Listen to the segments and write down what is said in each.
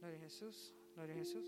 Gloria a Jesús, gloria Jesús.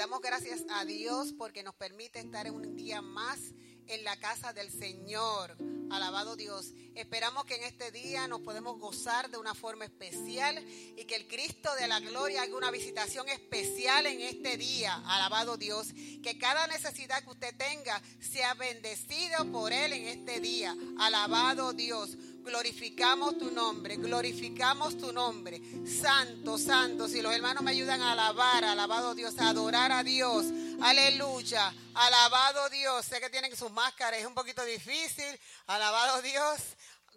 Damos gracias a Dios porque nos permite estar un día más en la casa del Señor. Alabado Dios. Esperamos que en este día nos podemos gozar de una forma especial y que el Cristo de la gloria haga una visitación especial en este día. Alabado Dios. Que cada necesidad que usted tenga sea bendecido por Él en este día. Alabado Dios. Glorificamos tu nombre, glorificamos tu nombre. Santo, santo. Si los hermanos me ayudan a alabar, alabado Dios, a adorar a Dios. Aleluya. Alabado Dios. Sé que tienen sus máscaras, es un poquito difícil. Alabado Dios.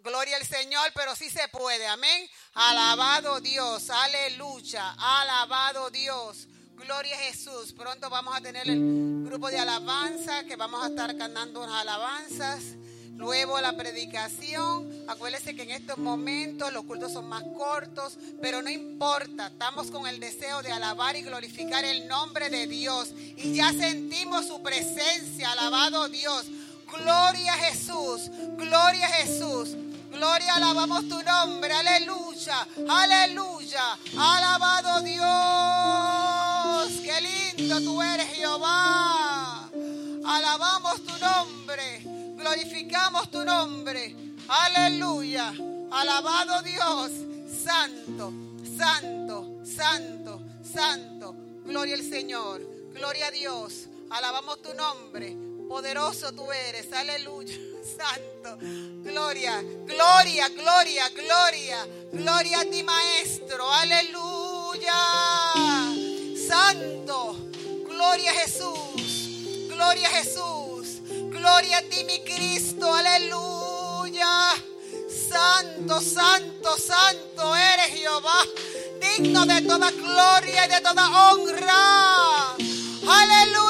Gloria al Señor, pero sí se puede. Amén. Alabado Dios. Aleluya. Alabado Dios. Gloria a Jesús. Pronto vamos a tener el grupo de alabanza que vamos a estar cantando unas alabanzas. Luego la predicación. Acuérdense que en estos momentos los cultos son más cortos, pero no importa. Estamos con el deseo de alabar y glorificar el nombre de Dios. Y ya sentimos su presencia. Alabado Dios. Gloria a Jesús. Gloria a Jesús. Gloria, alabamos tu nombre. Aleluya. Aleluya. Alabado Dios. Qué lindo tú eres, Jehová. Alabamos tu nombre. Glorificamos tu nombre. Aleluya. Alabado Dios. Santo, santo, santo, santo. Gloria al Señor. Gloria a Dios. Alabamos tu nombre. Poderoso tú eres. Aleluya. Santo. Gloria, gloria, gloria, gloria. Gloria a ti, Maestro. Aleluya. Santo. Gloria a Jesús. Gloria a Jesús. Gloria a ti, mi Cristo. Aleluya. Santo, santo, santo eres Jehová. Digno de toda gloria y de toda honra. Aleluya.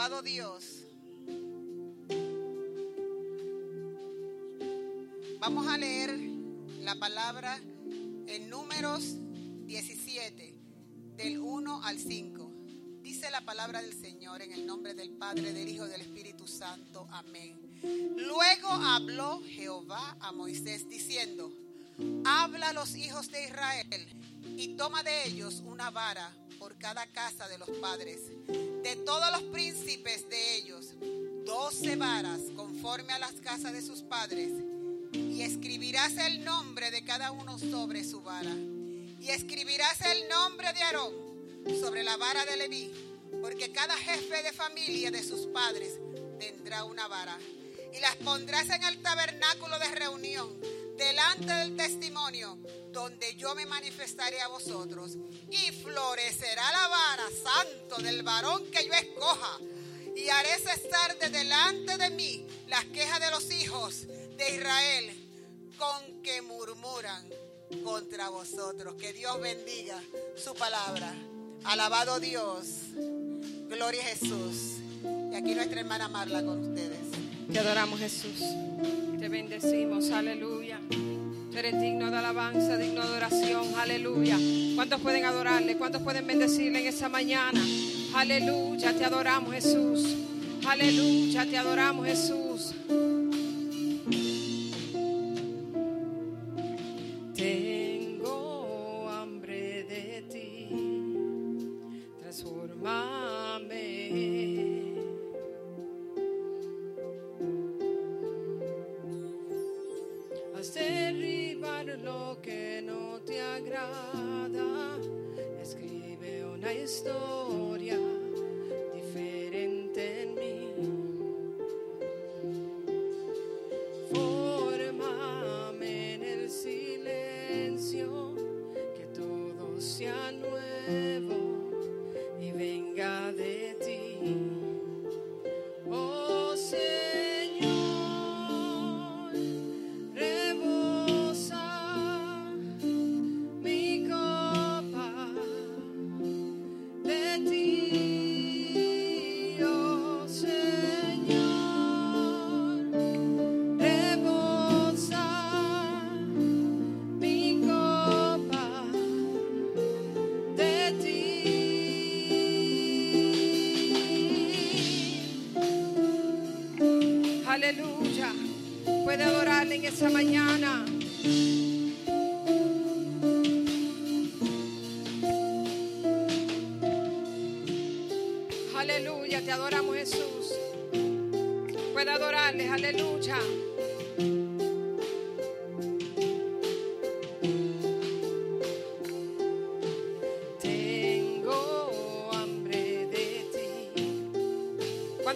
Dios. Vamos a leer la palabra en números 17, del 1 al 5. Dice la palabra del Señor en el nombre del Padre, del Hijo y del Espíritu Santo. Amén. Luego habló Jehová a Moisés diciendo, habla a los hijos de Israel y toma de ellos una vara por cada casa de los padres, de todos los príncipes de ellos, doce varas conforme a las casas de sus padres, y escribirás el nombre de cada uno sobre su vara, y escribirás el nombre de Aarón sobre la vara de Leví, porque cada jefe de familia de sus padres tendrá una vara, y las pondrás en el tabernáculo de reunión delante del testimonio, donde yo me manifestaré a vosotros, y florecerá la vara santo del varón que yo escoja, y haré cesar de delante de mí las quejas de los hijos de Israel, con que murmuran contra vosotros. Que Dios bendiga su palabra. Alabado Dios. Gloria a Jesús. Y aquí nuestra hermana Marla con ustedes. Te adoramos Jesús. Te bendecimos. Aleluya. Tú eres digno de alabanza, digno de oración. Aleluya. ¿Cuántos pueden adorarle? ¿Cuántos pueden bendecirle en esa mañana? Aleluya. Te adoramos Jesús. Aleluya. Te adoramos Jesús.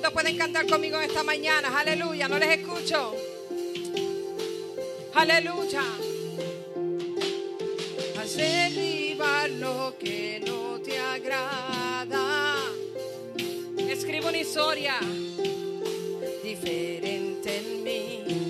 ¿Cuántos pueden cantar conmigo esta mañana? Aleluya, no les escucho. Aleluya. Haz derribar lo que no te agrada. Escribo una historia diferente en mí.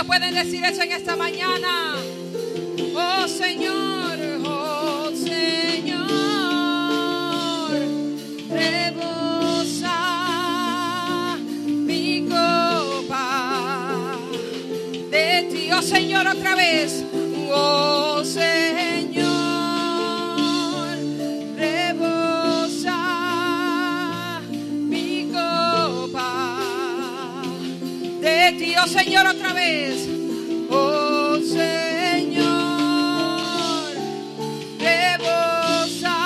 ¿Cuántos pueden decir eso en esta mañana? Oh Señor, oh Señor, rebosa mi copa de ti, oh Señor, otra vez, oh Señor, Señor, otra vez, oh Señor, rebosa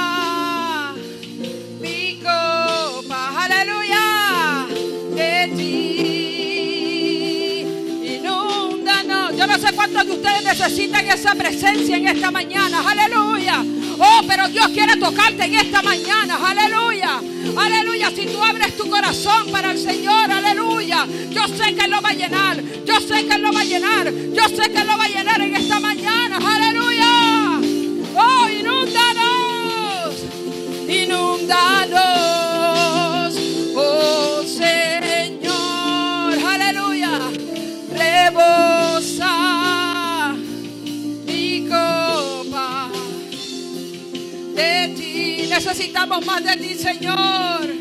mi copa, aleluya, de ti. Inúndanos. Yo no sé cuántos de ustedes necesitan esa presencia en esta mañana, aleluya. Oh, pero Dios quiere tocarte en esta mañana, aleluya. Aleluya, si tú abres tu corazón para el Señor, aleluya. Yo sé que Él lo va sé que lo va a llenar, yo sé que lo va a llenar en esta mañana, aleluya. Oh, inúndanos, inúndanos, oh Señor, aleluya. Rebosa mi copa. Necesitamos más de ti. Señor,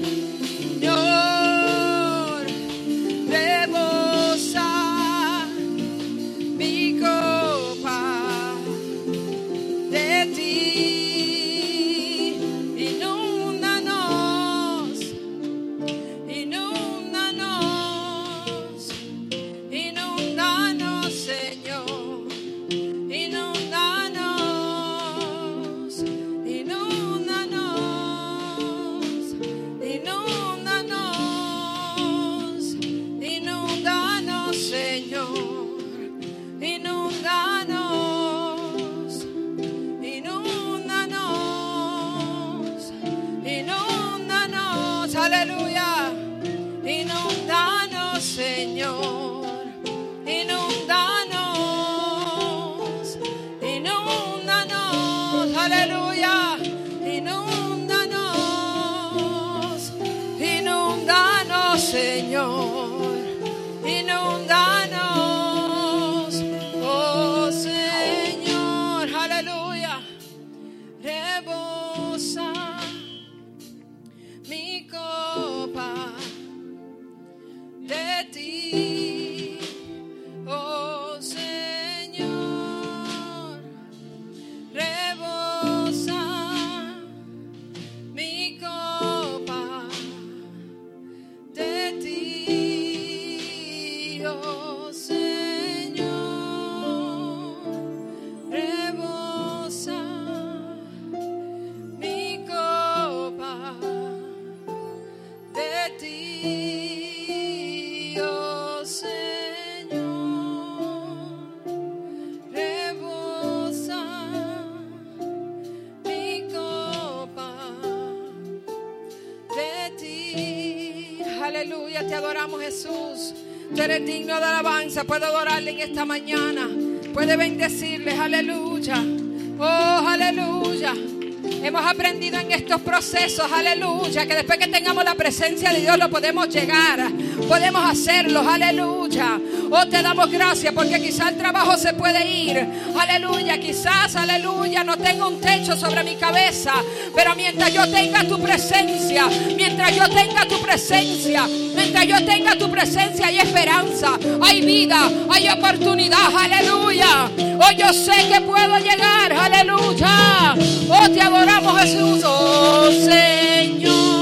Puedo adorarle en esta mañana. Puede bendecirles. Aleluya. Oh, aleluya. Hemos aprendido en estos procesos, aleluya, que después que tengamos la presencia de Dios lo podemos llegar, podemos hacerlo, aleluya. Oh, te damos gracias porque quizás el trabajo se puede ir, aleluya, quizás, aleluya, no tengo un techo sobre mi cabeza, pero mientras yo tenga tu presencia, mientras yo tenga tu presencia, mientras yo tenga tu presencia hay esperanza, hay vida, hay oportunidad, aleluya. Oh, yo sé que puedo llegar, aleluya. Oh, te adoramos Jesús, oh Señor.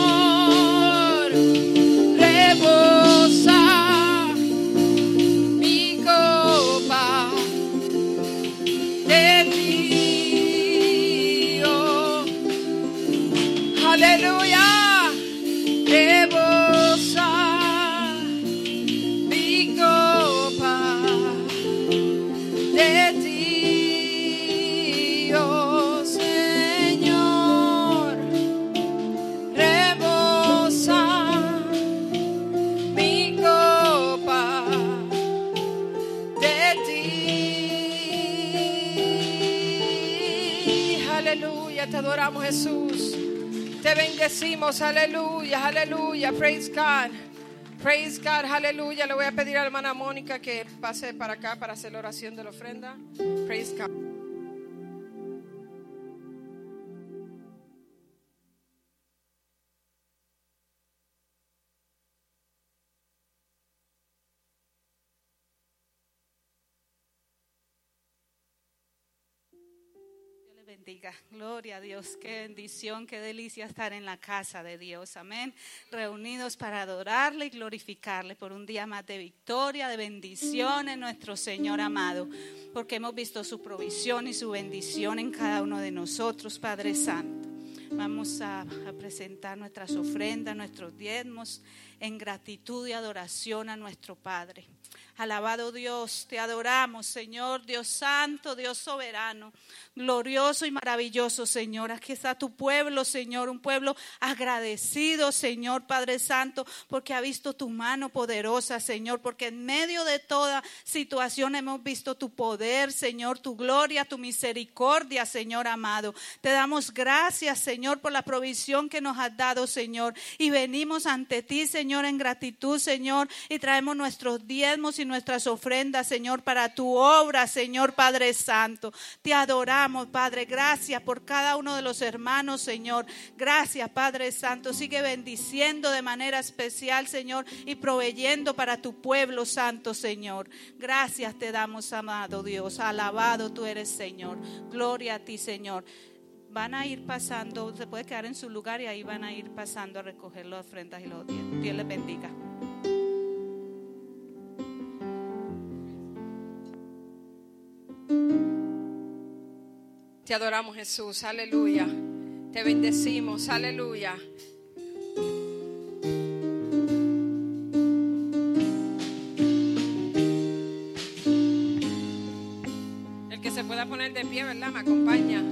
Adoramos Jesús, te bendecimos, aleluya, aleluya, praise God. Praise God, aleluya. Le voy a pedir a la hermana Mónica que pase para acá para hacer la oración de la ofrenda. Praise God. Bendiga. Gloria a Dios. Qué bendición, qué delicia estar en la casa de Dios. Amén. Reunidos para adorarle y glorificarle por un día más de victoria, de bendición en nuestro Señor amado. Porque hemos visto su provisión y su bendición en cada uno de nosotros, Padre Santo. Vamos a, presentar nuestras ofrendas, nuestros diezmos en gratitud y adoración a nuestro Padre. Alabado Dios, te adoramos, Señor, Dios santo, Dios soberano, glorioso y maravilloso, Señor. Aquí está tu pueblo, Señor, un pueblo agradecido, Señor, Padre Santo, porque ha visto tu mano poderosa, Señor, porque en medio de toda situación hemos visto tu poder, Señor, tu gloria, tu misericordia, Señor amado. Te damos gracias, Señor, por la provisión que nos has dado, Señor, y venimos ante ti, Señor, en gratitud, Señor, y traemos nuestros diezmos y nuestras ofrendas, Señor, para tu obra, Señor Padre Santo. Te adoramos, Padre. Gracias por cada uno de los hermanos, Señor. Gracias, Padre Santo. Sigue bendiciendo de manera especial, Señor, y proveyendo para tu pueblo santo, Señor. Gracias te damos, amado Dios. Alabado tú eres, Señor. Gloria a ti, Señor van a ir pasando, se puede quedar en su lugar y ahí van a ir pasando a recoger las ofrendas y los diezmos. Dios les bendiga. Te adoramos Jesús, aleluya. Te bendecimos, aleluya. El que se pueda poner de pie, ¿verdad? Me acompaña.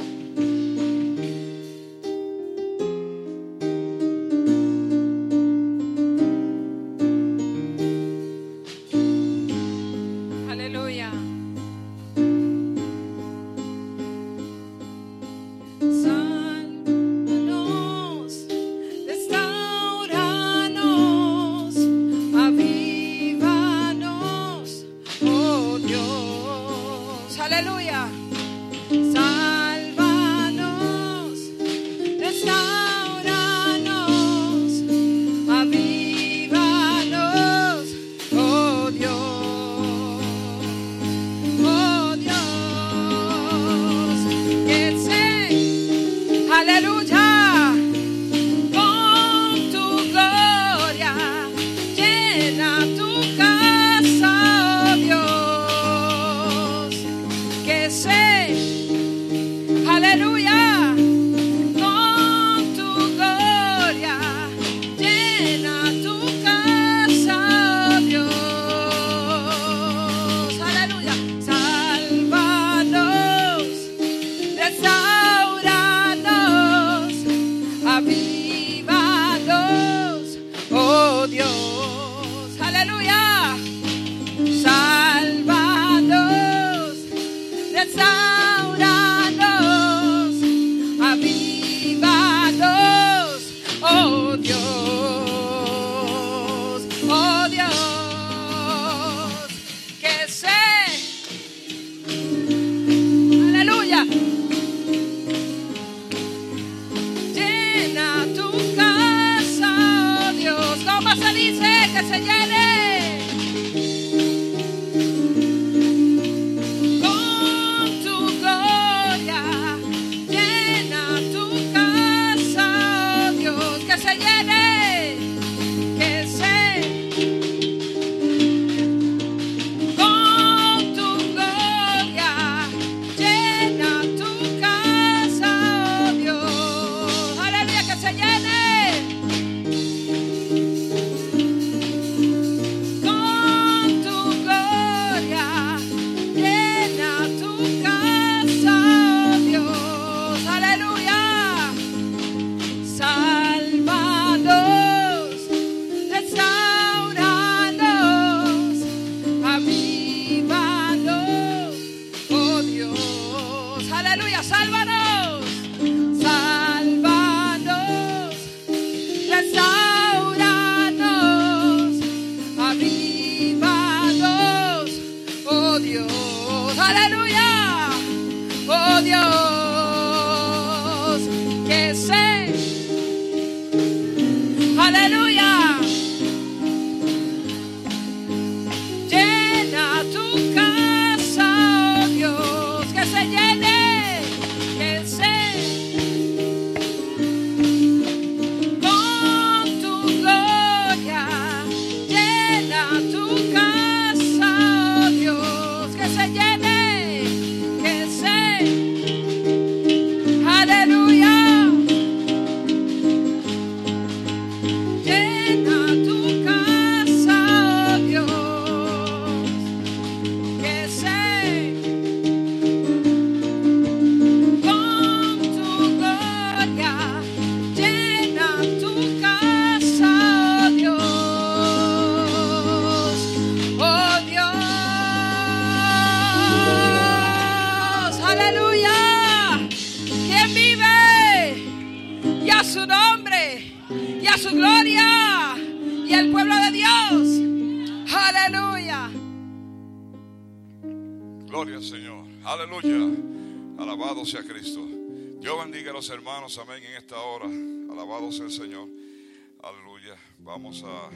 Vamos a,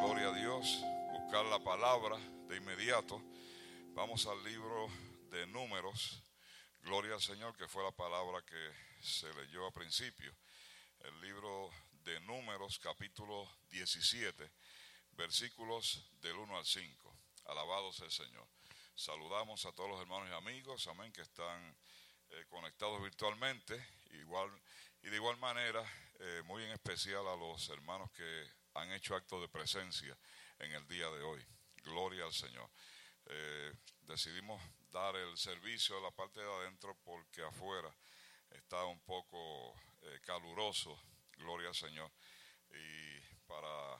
gloria a Dios, buscar la palabra de inmediato. Vamos al libro de números. Gloria al Señor, que fue la palabra que se leyó a principio. El libro de números, capítulo 17, versículos del 1 al 5. Alabado sea el Señor. Saludamos a todos los hermanos y amigos, amén, que están eh, conectados virtualmente. Igual, y de igual manera, eh, muy en especial a los hermanos que han hecho acto de presencia en el día de hoy. Gloria al Señor. Eh, decidimos dar el servicio a la parte de adentro porque afuera está un poco caluroso. Gloria al Señor. Y para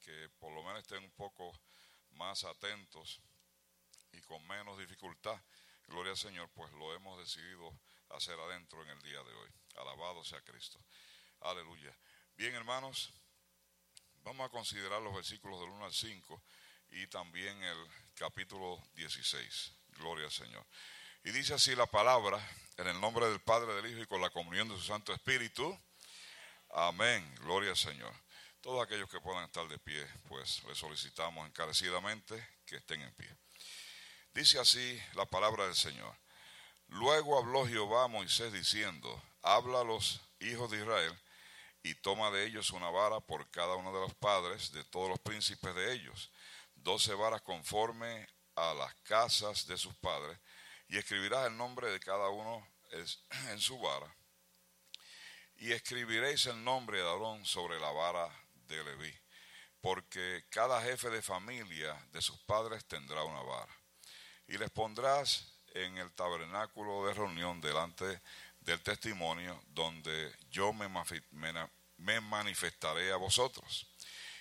que por lo menos estén un poco más atentos y con menos dificultad, gloria al Señor, pues lo hemos decidido hacer adentro en el día de hoy. Alabado sea Cristo. Aleluya. Bien, hermanos, vamos a considerar los versículos del 1 al 5 y también el capítulo 16. Gloria al Señor. Y dice así la palabra, en el nombre del Padre, del Hijo y con la comunión de su Santo Espíritu. Amén. Gloria al Señor. Todos aquellos que puedan estar de pie, pues les solicitamos encarecidamente que estén en pie. Dice así la palabra del Señor. Luego habló Jehová a Moisés diciendo, habla a los hijos de Israel y toma de ellos una vara por cada uno de los padres de todos los príncipes de ellos, doce varas conforme a las casas de sus padres, y escribirás el nombre de cada uno en su vara. Y escribiréis el nombre de Aarón sobre la vara de Leví, porque cada jefe de familia de sus padres tendrá una vara y les pondrás en el tabernáculo de reunión delante del testimonio donde yo me, manifestaré a vosotros.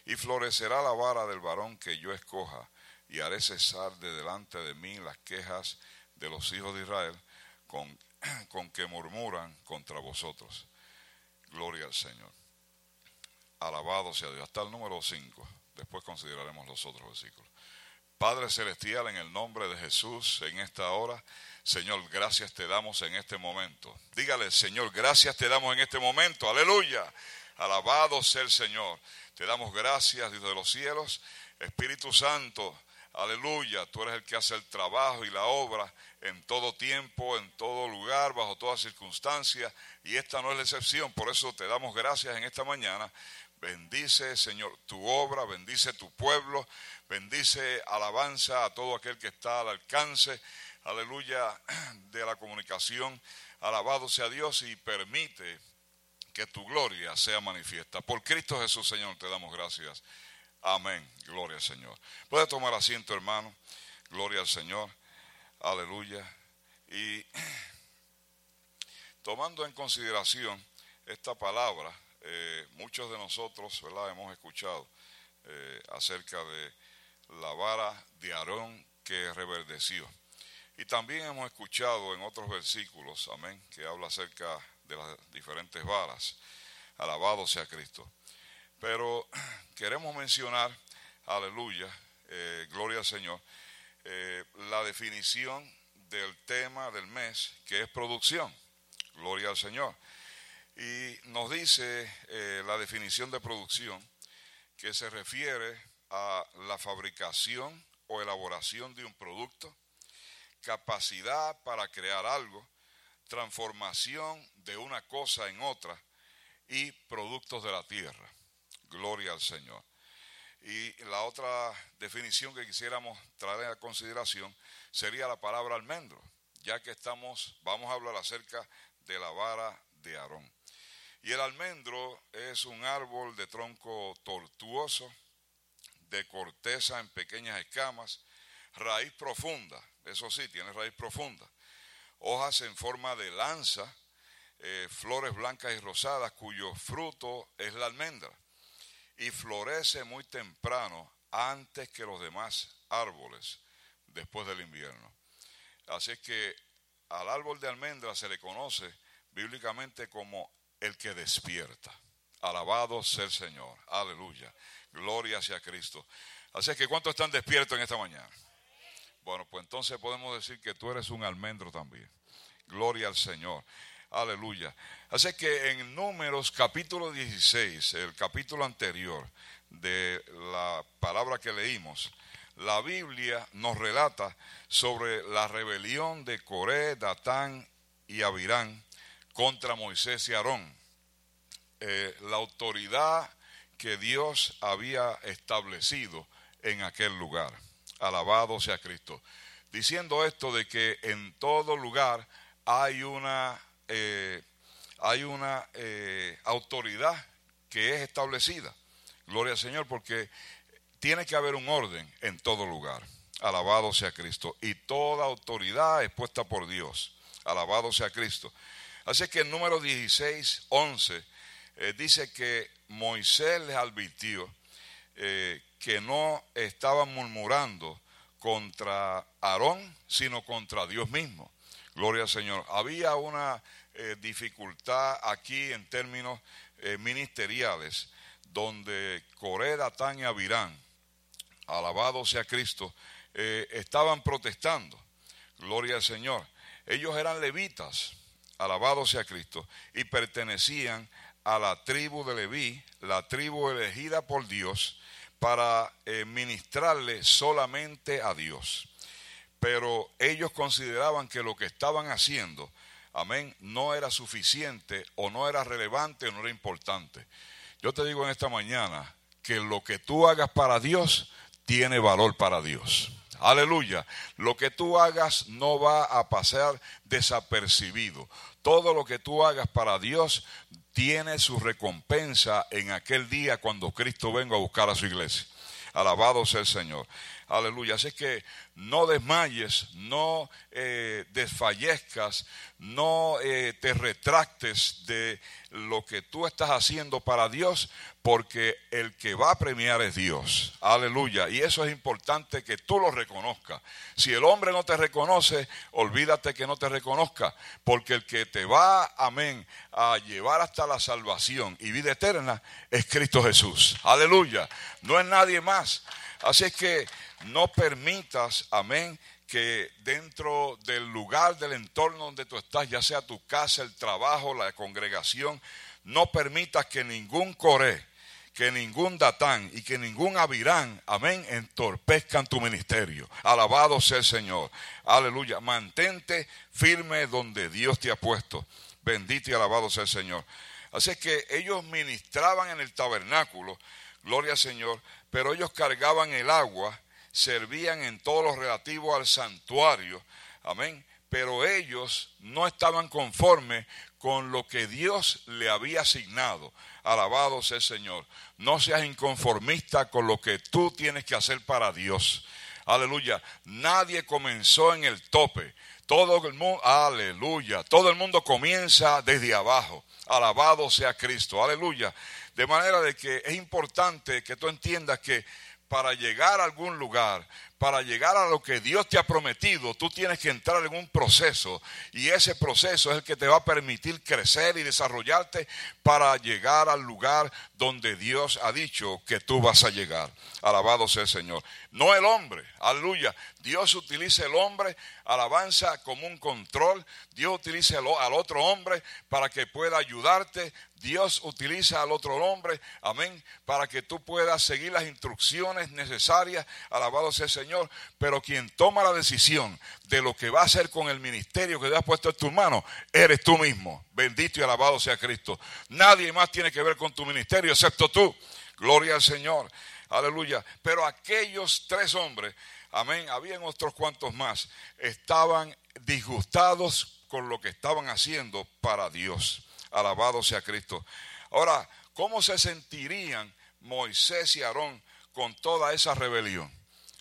Y florecerá la vara del varón que yo escoja, y haré cesar de delante de mí las quejas de los hijos de Israel con, con que murmuran contra vosotros. Gloria al Señor. Alabado sea Dios. Hasta el número 5. Después consideraremos los otros versículos. Padre Celestial, en el nombre de Jesús, en esta hora, Señor, gracias te damos en este momento. Dígale, Señor, gracias te damos en este momento. Aleluya. Alabado sea el Señor. Te damos gracias, Dios de los cielos. Espíritu Santo, aleluya. Tú eres el que hace el trabajo y la obra en todo tiempo, en todo lugar, bajo toda circunstancia. Y esta no es la excepción. Por eso te damos gracias en esta mañana. Bendice, Señor, tu obra, bendice tu pueblo, bendice alabanza a todo aquel que está al alcance, aleluya, de la comunicación. Alabado sea Dios y permite que tu gloria sea manifiesta. Por Cristo Jesús, Señor, te damos gracias. Amén. Gloria al Señor. Puede tomar asiento, hermano. Gloria al Señor. Aleluya. Y tomando en consideración esta palabra, eh, muchos de nosotros ¿verdad? hemos escuchado eh, acerca de la vara de Aarón que reverdeció. Y también hemos escuchado en otros versículos, amén, que habla acerca de las diferentes varas. Alabado sea Cristo. Pero queremos mencionar, aleluya, eh, gloria al Señor, la definición del tema del mes, que es producción. Gloria al Señor. Y nos dice eh, la definición de producción que se refiere a la fabricación o elaboración de un producto, capacidad para crear algo, transformación de una cosa en otra y productos de la tierra. Gloria al Señor. Y la otra definición que quisiéramos traer a consideración sería la palabra almendro, ya que estamos, vamos a hablar acerca de la vara de Aarón. Y el almendro es un árbol de tronco tortuoso, de corteza en pequeñas escamas, raíz profunda, eso sí, tiene raíz profunda, hojas en forma de lanza, eh, flores blancas y rosadas cuyo fruto es la almendra y florece muy temprano antes que los demás árboles después del invierno. Así es que al árbol de almendra se le conoce bíblicamente como el que despierta. Alabado sea el Señor. Aleluya. Gloria sea Cristo. Así que, ¿cuántos están despiertos en esta mañana? Bueno, pues entonces podemos decir que tú eres un almendro también. Gloria al Señor. Aleluya. Así que en Números capítulo 16, el capítulo anterior de la palabra que leímos, la Biblia nos relata sobre la rebelión de Coré, Datán y Abirán contra Moisés y Aarón. Eh, la autoridad que Dios había establecido en aquel lugar. Alabado sea Cristo. Diciendo esto de que en todo lugar hay una, eh, hay una eh, autoridad que es establecida. Gloria al Señor, porque tiene que haber un orden en todo lugar. Alabado sea Cristo. Y toda autoridad es puesta por Dios. Alabado sea Cristo. Así que el número 16, 11 eh, dice que Moisés les advirtió eh, que no estaban murmurando contra Aarón, sino contra Dios mismo. Gloria al Señor. Había una eh, dificultad aquí en términos ministeriales, donde Coré, Datán y Abirán, alabado sea Cristo, estaban protestando. Gloria al Señor. Ellos eran levitas, alabado sea Cristo, y pertenecían a la tribu de Leví, la tribu elegida por Dios, para eh, ministrarle solamente a Dios. Pero ellos consideraban que lo que estaban haciendo, amén, no era suficiente o no era relevante o no era importante. Yo te digo en esta mañana que lo que tú hagas para Dios tiene valor para Dios. Aleluya. Lo que tú hagas no va a pasar desapercibido. Todo lo que tú hagas para Dios tiene su recompensa en aquel día cuando Cristo venga a buscar a su iglesia. Alabado sea el Señor. Aleluya. Así que no desmayes, no eh, desfallezcas, no eh, te retractes de lo que tú estás haciendo para Dios, porque el que va a premiar es Dios. Aleluya. Y eso es importante que tú lo reconozcas. Si el hombre no te reconoce, olvídate que no te reconozca, porque el que te va, amén, a llevar hasta la salvación y vida eterna es Cristo Jesús. Aleluya. No es nadie más. Así es que no permitas, amén, que dentro del lugar, del entorno donde tú estás, ya sea tu casa, el trabajo, la congregación, no permitas que ningún Coré, que ningún Datán y que ningún Abirán, amén, entorpezcan tu ministerio. Alabado sea el Señor. Aleluya. Mantente firme donde Dios te ha puesto. Bendito y alabado sea el Señor. Así que ellos ministraban en el tabernáculo, gloria al Señor, pero ellos cargaban el agua servían en todo lo relativo al santuario. Amén. Pero ellos no estaban conformes con lo que Dios le había asignado. Alabado sea el Señor. No seas inconformista con lo que tú tienes que hacer para Dios. Aleluya. Nadie comenzó en el tope. Todo el mundo, aleluya. Todo el mundo comienza desde abajo. Alabado sea Cristo. Aleluya. De manera de que es importante que tú entiendas que para llegar a algún lugar, para llegar a lo que Dios te ha prometido, tú tienes que entrar en un proceso y ese proceso es el que te va a permitir crecer y desarrollarte para llegar al lugar donde Dios ha dicho que tú vas a llegar. Alabado sea el Señor. No el hombre, aleluya. Dios utiliza el hombre, alabanza como un control. Dios utiliza al otro hombre para que pueda ayudarte. Dios utiliza al otro hombre, amén, para que tú puedas seguir las instrucciones necesarias. Alabado sea el Señor pero quien toma la decisión de lo que va a hacer con el ministerio que Dios ha puesto en tus manos, eres tú mismo. Bendito y alabado sea Cristo. Nadie más tiene que ver con tu ministerio excepto tú. Gloria al Señor. Aleluya. Pero aquellos tres hombres, amén, habían otros cuantos más, estaban disgustados con lo que estaban haciendo para Dios. Alabado sea Cristo. Ahora, ¿cómo se sentirían Moisés y Aarón con toda esa rebelión?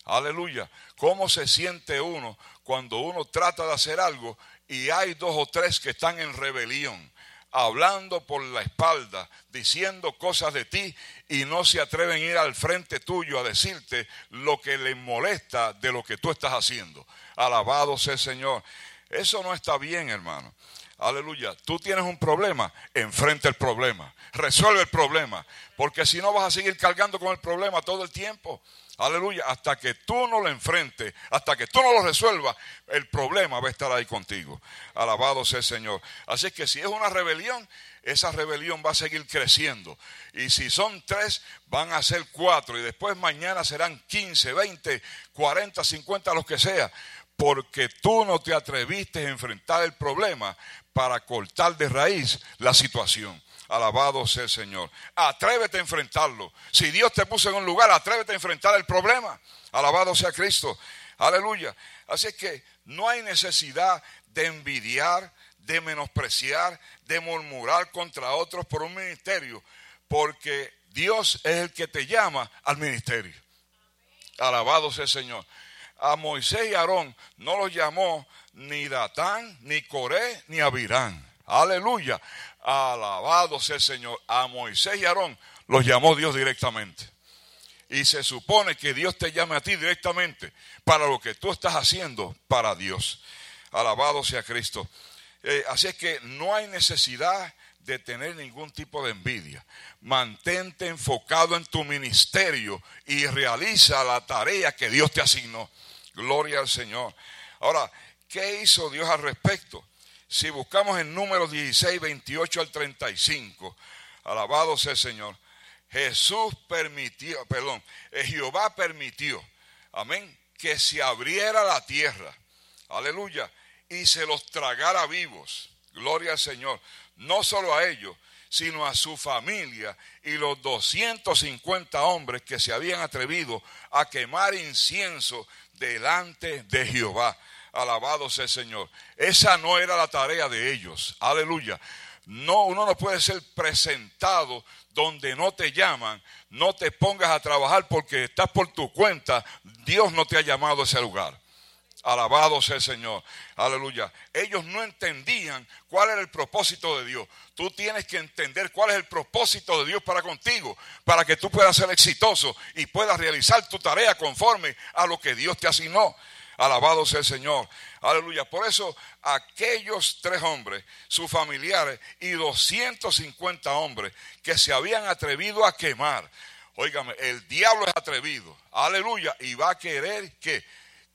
Aleluya. ¿Cómo se siente uno cuando uno trata de hacer algo y hay dos o tres que están en rebelión? hablando por la espalda, diciendo cosas de ti y no se atreven a ir al frente tuyo a decirte lo que les molesta de lo que tú estás haciendo. Alabado sea el Señor. Eso no está bien, hermano. Aleluya. Tú tienes un problema, enfrenta el problema. Resuelve el problema. Porque si no vas a seguir cargando con el problema todo el tiempo. Aleluya. Hasta que tú no lo enfrentes, hasta que tú no lo resuelvas, el problema va a estar ahí contigo. Alabado sea el Señor. Así que si es una rebelión, esa rebelión va a seguir creciendo. Y si son tres, van a ser cuatro. Y después mañana serán quince, veinte, cuarenta, cincuenta, los que sea. Porque tú no te atreviste a enfrentar el problema para cortar de raíz la situación. Alabado sea el Señor. Atrévete a enfrentarlo. Si Dios te puso en un lugar, atrévete a enfrentar el problema. Alabado sea Cristo. Aleluya. Así que no hay necesidad de envidiar, de menospreciar, de murmurar contra otros por un ministerio, porque Dios es el que te llama al ministerio. Alabado sea el Señor. A Moisés y Aarón no los llamó ni Datán, ni Coré, ni Abirán. Aleluya. Alabado sea el Señor. A Moisés y Aarón los llamó Dios directamente. Y se supone que Dios te llame a ti directamente para lo que tú estás haciendo para Dios. Alabado sea Cristo. Eh, así es que no hay necesidad de tener ningún tipo de envidia. Mantente enfocado en tu ministerio y realiza la tarea que Dios te asignó. Gloria al Señor. Ahora, ¿Qué hizo Dios al respecto? Si buscamos en números 16, 28 al 35, alabado sea el Señor, Jesús permitió, perdón, eh, Jehová permitió, amén, que se abriera la tierra, aleluya, y se los tragara vivos, gloria al Señor, no solo a ellos, sino a su familia y los 250 hombres que se habían atrevido a quemar incienso delante de Jehová. Alabado sea el Señor. Esa no era la tarea de ellos. Aleluya. No, uno no puede ser presentado donde no te llaman. No te pongas a trabajar porque estás por tu cuenta. Dios no te ha llamado a ese lugar. Alabado sea el Señor. Aleluya. Ellos no entendían cuál era el propósito de Dios. Tú tienes que entender cuál es el propósito de Dios para contigo, para que tú puedas ser exitoso y puedas realizar tu tarea conforme a lo que Dios te asignó. Alabado sea el Señor. Aleluya. Por eso aquellos tres hombres, sus familiares y 250 hombres que se habían atrevido a quemar. Óigame, el diablo es atrevido. Aleluya. Y va a querer que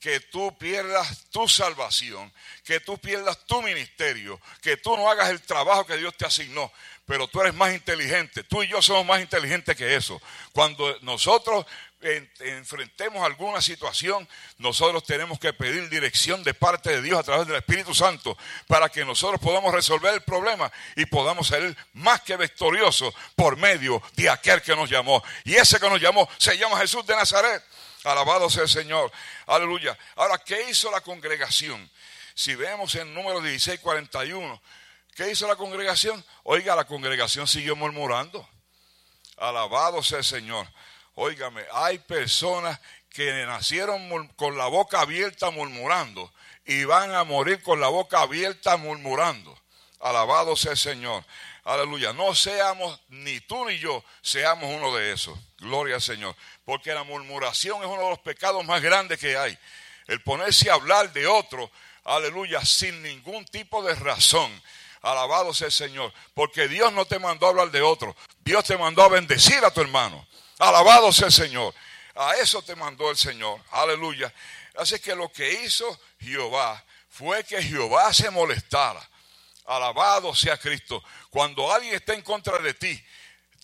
que tú pierdas tu salvación, que tú pierdas tu ministerio, que tú no hagas el trabajo que Dios te asignó pero tú eres más inteligente. Tú y yo somos más inteligentes que eso. Cuando nosotros enfrentemos alguna situación, nosotros tenemos que pedir dirección de parte de Dios a través del Espíritu Santo para que nosotros podamos resolver el problema y podamos salir más que victoriosos por medio de aquel que nos llamó. Y ese que nos llamó se llama Jesús de Nazaret. Alabado sea el Señor. Aleluya. Ahora, ¿qué hizo la congregación? Si vemos en número 1641, ¿Qué hizo la congregación? Oiga, la congregación siguió murmurando. Alabado sea el Señor. Óigame, hay personas que nacieron con la boca abierta murmurando y van a morir con la boca abierta murmurando. Alabado sea el Señor. Aleluya. No seamos, ni tú ni yo, seamos uno de esos. Gloria al Señor. Porque la murmuración es uno de los pecados más grandes que hay. El ponerse a hablar de otro, aleluya, sin ningún tipo de razón. Alabado sea el Señor. Porque Dios no te mandó a hablar de otro. Dios te mandó a bendecir a tu hermano. Alabado sea el Señor. A eso te mandó el Señor. Aleluya. Así que lo que hizo Jehová fue que Jehová se molestara. Alabado sea Cristo. Cuando alguien está en contra de ti,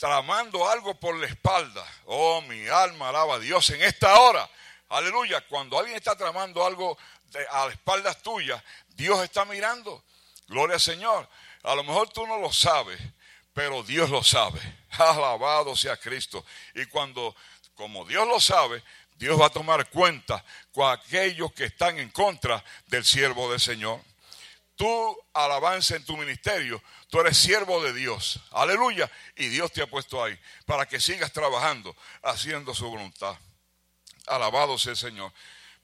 tramando algo por la espalda. Oh, mi alma alaba a Dios en esta hora. Aleluya. Cuando alguien está tramando algo a la espalda tuya, Dios está mirando. Gloria al Señor. A lo mejor tú no lo sabes, pero Dios lo sabe. Alabado sea Cristo. Y cuando, como Dios lo sabe, Dios va a tomar cuenta con aquellos que están en contra del siervo del Señor. Tú alabanza en tu ministerio, tú eres siervo de Dios. Aleluya. Y Dios te ha puesto ahí para que sigas trabajando, haciendo su voluntad. Alabado sea el Señor.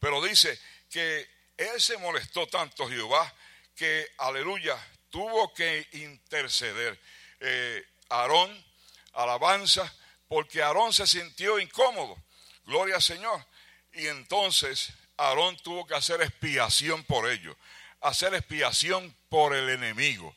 Pero dice que Él se molestó tanto, Jehová, que, aleluya, tuvo que interceder. Eh, Aarón, alabanza, porque Aarón se sintió incómodo. Gloria al Señor. Y entonces Aarón tuvo que hacer expiación por ello. Hacer expiación por el enemigo.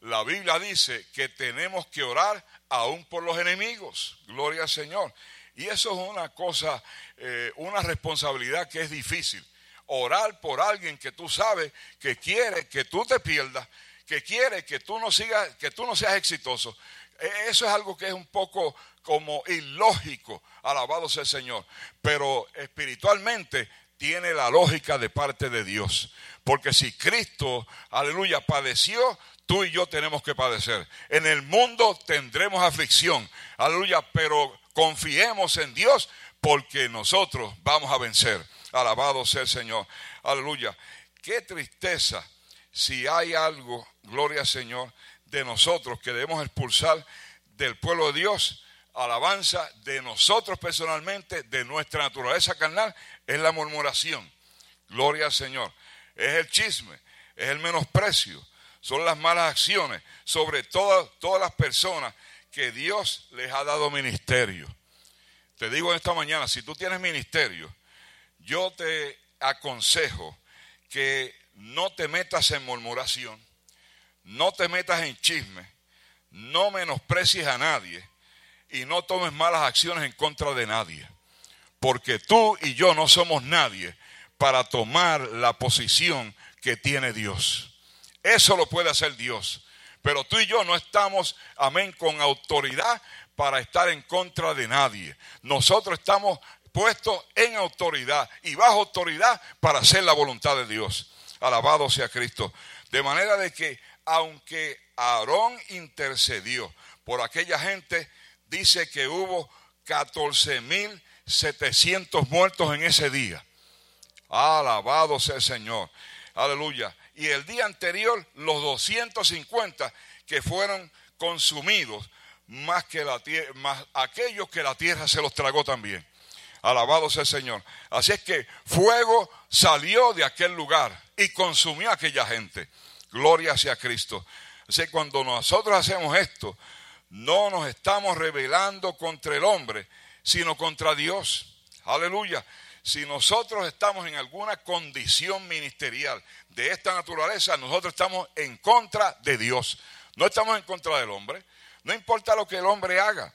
La Biblia dice que tenemos que orar aún por los enemigos. Gloria al Señor. Y eso es una cosa, eh, una responsabilidad que es difícil. Orar por alguien que tú sabes que quiere que tú te pierdas, que quiere que tú no sigas, que tú no seas exitoso. E, eso es algo que es un poco como ilógico, alabado sea el Señor. Pero espiritualmente tiene la lógica de parte de Dios. Porque si Cristo, aleluya, padeció, tú y yo tenemos que padecer. En el mundo tendremos aflicción, aleluya, pero confiemos en Dios porque nosotros vamos a vencer. Alabado sea el Señor. Aleluya. Qué tristeza si hay algo, gloria al Señor, de nosotros que debemos expulsar del pueblo de Dios, alabanza de nosotros personalmente, de nuestra naturaleza carnal, es la murmuración. Gloria al Señor. Es el chisme, es el menosprecio, son las malas acciones sobre todas, todas las personas que Dios les ha dado ministerio. Te digo esta mañana, si tú tienes ministerio, yo te aconsejo que no te metas en murmuración, no te metas en chisme, no menosprecies a nadie y no tomes malas acciones en contra de nadie. Porque tú y yo no somos nadie para tomar la posición que tiene Dios. Eso lo puede hacer Dios. Pero tú y yo no estamos, amén, con autoridad para estar en contra de nadie. Nosotros estamos puestos en autoridad y bajo autoridad para hacer la voluntad de Dios. Alabado sea Cristo. De manera de que aunque Aarón intercedió por aquella gente, dice que hubo 14.700 muertos en ese día. Alabado sea el Señor. Aleluya. Y el día anterior, los 250 que fueron consumidos, más que la tierra, más aquellos que la tierra se los tragó también. Alabado sea el Señor. Así es que fuego salió de aquel lugar y consumió a aquella gente. Gloria sea Cristo. Así que cuando nosotros hacemos esto, no nos estamos rebelando contra el hombre, sino contra Dios. Aleluya. Si nosotros estamos en alguna condición ministerial de esta naturaleza, nosotros estamos en contra de Dios. No estamos en contra del hombre. No importa lo que el hombre haga.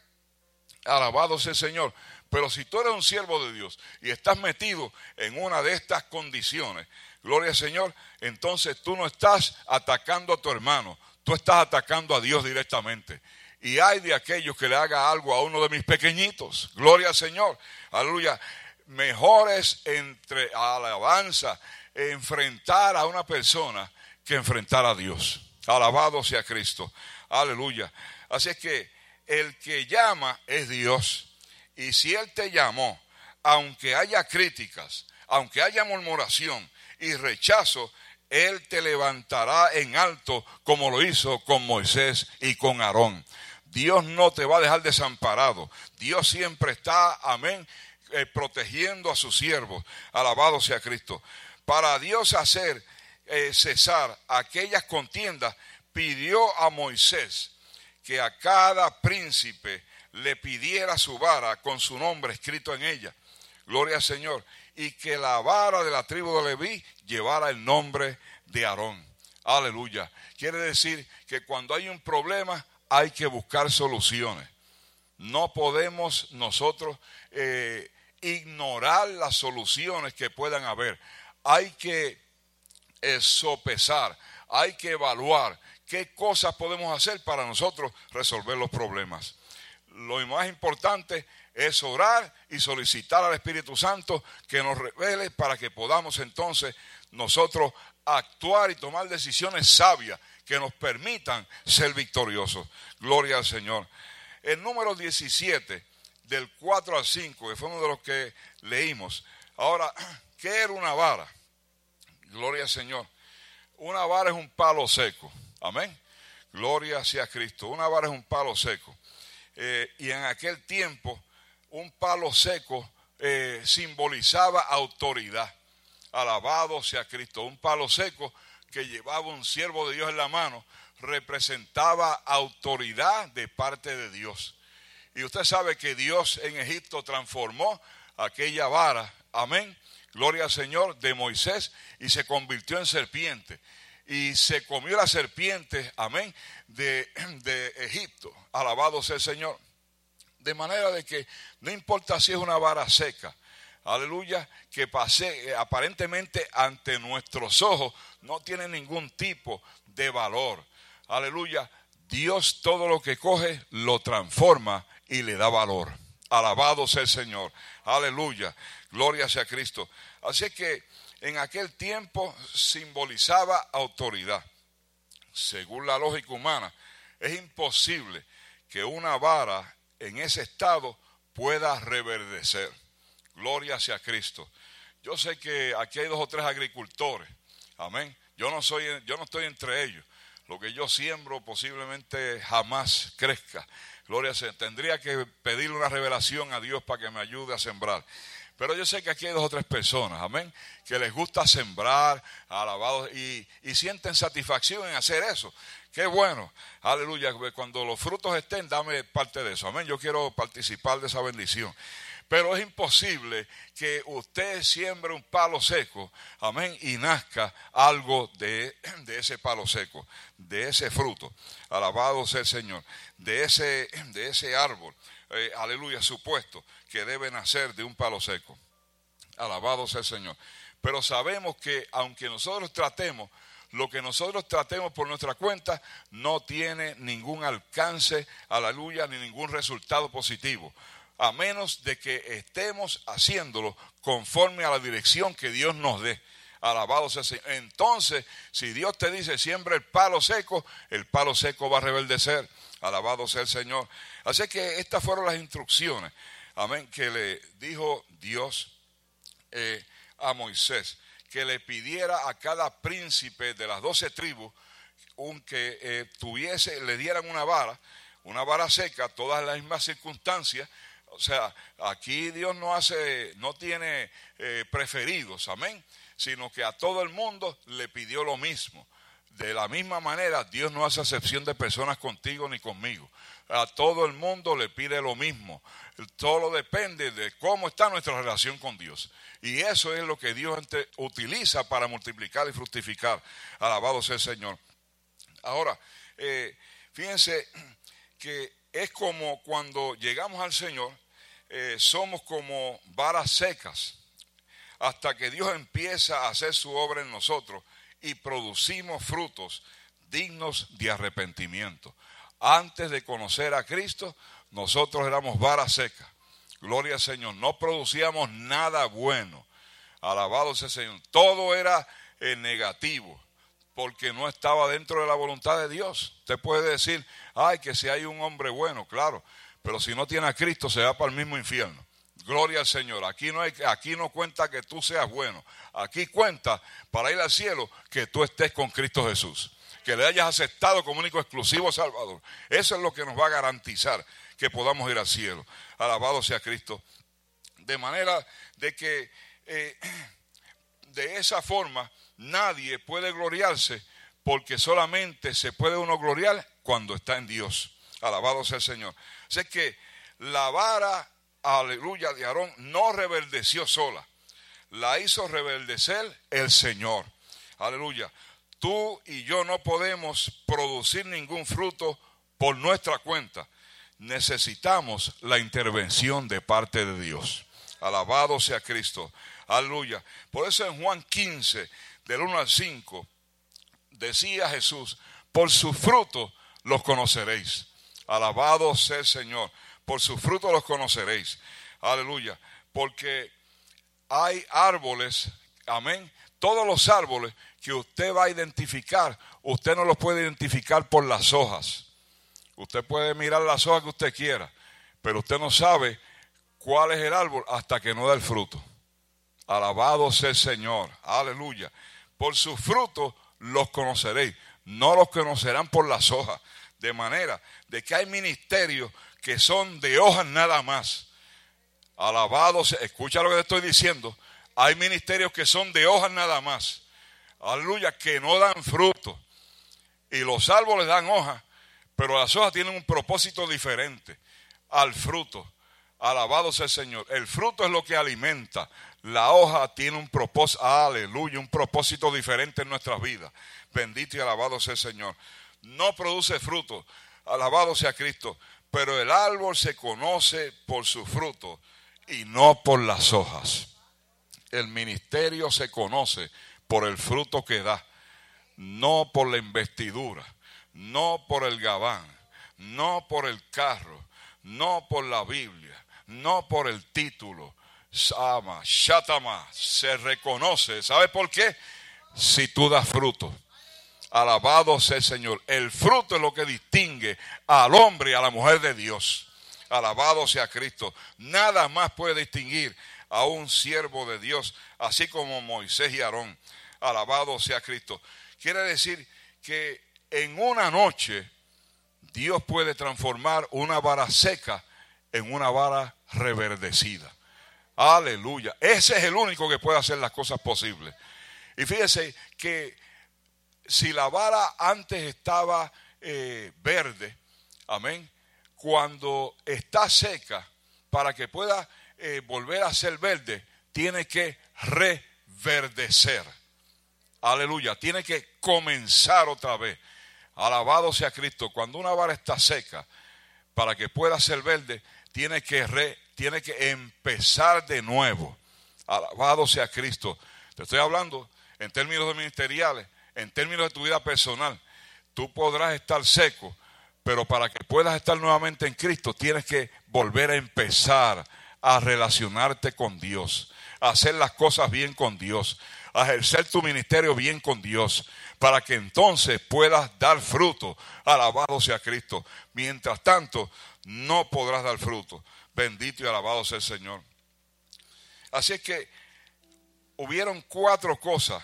Alabado sea el Señor. Pero si tú eres un siervo de Dios y estás metido en una de estas condiciones, gloria al Señor, entonces tú no estás atacando a tu hermano, tú estás atacando a Dios directamente. Y hay de aquellos que le haga algo a uno de mis pequeñitos. Gloria al Señor. Aleluya. Mejores entre alabanza enfrentar a una persona que enfrentar a Dios. Alabado sea Cristo. Aleluya. Así es que el que llama es Dios. Y si Él te llamó, aunque haya críticas, aunque haya murmuración y rechazo, Él te levantará en alto como lo hizo con Moisés y con Aarón. Dios no te va a dejar desamparado. Dios siempre está, amén, eh, protegiendo a sus siervos. Alabado sea Cristo. Para Dios hacer eh, cesar aquellas contiendas, pidió a Moisés que a cada príncipe le pidiera su vara con su nombre escrito en ella. Gloria al Señor. Y que la vara de la tribu de Leví llevara el nombre de Aarón. Aleluya. Quiere decir que cuando hay un problema, hay que buscar soluciones. No podemos nosotros eh, ignorar las soluciones que puedan haber. Hay que eh, sopesar, hay que evaluar qué cosas podemos hacer para nosotros resolver los problemas. Lo más importante es orar y solicitar al Espíritu Santo que nos revele para que podamos entonces nosotros actuar y tomar decisiones sabias que nos permitan ser victoriosos. Gloria al Señor. El número 17, del 4 al 5, que fue uno de los que leímos. Ahora, ¿qué era una vara? Gloria al Señor. Una vara es un palo seco. Amén. Gloria sea Cristo. Una vara es un palo seco. Eh, y en aquel tiempo, un palo seco eh, simbolizaba autoridad. Alabado sea Cristo. Un palo seco que llevaba un siervo de Dios en la mano representaba autoridad de parte de Dios. Y usted sabe que Dios en Egipto transformó aquella vara, amén, gloria al Señor, de Moisés y se convirtió en serpiente. Y se comió la serpiente, amén, de, de Egipto. Alabado sea el Señor. De manera de que no importa si es una vara seca, aleluya, que pase eh, aparentemente ante nuestros ojos, no tiene ningún tipo de valor. Aleluya, Dios todo lo que coge lo transforma y le da valor. Alabado sea el Señor. Aleluya. Gloria sea Cristo. Así que en aquel tiempo simbolizaba autoridad. Según la lógica humana, es imposible que una vara en ese estado pueda reverdecer. Gloria sea Cristo. Yo sé que aquí hay dos o tres agricultores. Amén. Yo no soy yo no estoy entre ellos. Lo que yo siembro posiblemente jamás crezca. Gloria sea. Tendría que pedirle una revelación a Dios para que me ayude a sembrar. Pero yo sé que aquí hay dos o tres personas, amén, que les gusta sembrar, alabados, y, y sienten satisfacción en hacer eso. Qué bueno, aleluya. Cuando los frutos estén, dame parte de eso, amén. Yo quiero participar de esa bendición. Pero es imposible que usted siembre un palo seco, amén, y nazca algo de, ese palo seco, de ese fruto. Alabado sea el Señor, de ese, de ese árbol. Eh, aleluya, supuesto que debe nacer de un palo seco. Alabado sea el Señor. Pero sabemos que aunque nosotros tratemos, lo que nosotros tratemos por nuestra cuenta no tiene ningún alcance, aleluya, ni ningún resultado positivo, a menos de que estemos haciéndolo conforme a la dirección que Dios nos dé. Alabado sea el Señor. Entonces, si Dios te dice siembra el palo seco, el palo seco va a rebeldecer. Alabado sea el Señor. Así que estas fueron las instrucciones, amén, que le dijo Dios eh, a Moisés, que le pidiera a cada príncipe de las doce tribus un que eh, tuviese, le dieran una vara, una vara seca, todas las mismas circunstancias. O sea, aquí Dios no hace, no tiene eh, preferidos, amén, sino que a todo el mundo le pidió lo mismo. De la misma manera, Dios no hace excepción de personas contigo ni conmigo. A todo el mundo le pide lo mismo. Todo depende de cómo está nuestra relación con Dios. Y eso es lo que Dios utiliza para multiplicar y fructificar. Alabado sea el Señor. Ahora, eh, fíjense que es como cuando llegamos al Señor, eh, somos como varas secas, hasta que Dios empieza a hacer su obra en nosotros y producimos frutos dignos de arrepentimiento. Antes de conocer a Cristo, nosotros éramos vara seca. Gloria al Señor. No producíamos nada bueno. Alabado sea el Señor. Todo era eh, negativo porque no estaba dentro de la voluntad de Dios. Usted puede decir, ay, que si hay un hombre bueno, claro, pero si no tiene a Cristo se va para el mismo infierno. Gloria al Señor. Aquí no, hay, aquí no cuenta que tú seas bueno. Aquí cuenta para ir al cielo que tú estés con Cristo Jesús. Que le hayas aceptado como único exclusivo Salvador. Eso es lo que nos va a garantizar que podamos ir al cielo. Alabado sea Cristo. De manera de que eh, de esa forma nadie puede gloriarse porque solamente se puede uno gloriar cuando está en Dios. Alabado sea el Señor. Sé que la vara aleluya, de Aarón no reverdeció sola. La hizo reverdecer el Señor. Aleluya. Tú y yo no podemos producir ningún fruto por nuestra cuenta. Necesitamos la intervención de parte de Dios. Alabado sea Cristo. Aleluya. Por eso en Juan 15, del 1 al 5, decía Jesús, por sus frutos los conoceréis. Alabado sea el Señor por sus frutos los conoceréis. Aleluya. Porque hay árboles, amén. Todos los árboles que usted va a identificar, usted no los puede identificar por las hojas. Usted puede mirar las hojas que usted quiera, pero usted no sabe cuál es el árbol hasta que no da el fruto. Alabado sea el Señor. Aleluya. Por sus frutos los conoceréis. No los conocerán por las hojas. De manera de que hay ministerios que son de hojas nada más. Alabados, escucha lo que te estoy diciendo. Hay ministerios que son de hojas nada más. Aleluya, que no dan fruto. Y los árboles dan hojas, pero las hojas tienen un propósito diferente al fruto. Alabado sea el Señor. El fruto es lo que alimenta. La hoja tiene un propósito, aleluya, un propósito diferente en nuestras vidas. Bendito y alabado sea el Señor. No produce fruto, alabado sea Cristo, pero el árbol se conoce por su fruto y no por las hojas. El ministerio se conoce por el fruto que da, no por la investidura, no por el gabán, no por el carro, no por la Biblia, no por el título. Sama, Shatama, se reconoce. ¿Sabe por qué? Si tú das fruto. Alabado sea el Señor. El fruto es lo que distingue al hombre y a la mujer de Dios. Alabado sea Cristo. Nada más puede distinguir a un siervo de Dios, así como Moisés y Aarón. Alabado sea Cristo. Quiere decir que en una noche Dios puede transformar una vara seca en una vara reverdecida. Aleluya. Ese es el único que puede hacer las cosas posibles. Y fíjese que si la vara antes estaba eh, verde, amén, cuando está seca, para que pueda eh, volver a ser verde, tiene que reverdecer. Aleluya, tiene que comenzar otra vez. Alabado sea Cristo. Cuando una vara está seca, para que pueda ser verde, tiene que, re, tiene que empezar de nuevo. Alabado sea Cristo. Te estoy hablando en términos ministeriales en términos de tu vida personal, tú podrás estar seco, pero para que puedas estar nuevamente en Cristo, tienes que volver a empezar a relacionarte con Dios, a hacer las cosas bien con Dios, a ejercer tu ministerio bien con Dios, para que entonces puedas dar fruto. Alabado sea Cristo. Mientras tanto, no podrás dar fruto. Bendito y alabado sea el Señor. Así es que hubieron cuatro cosas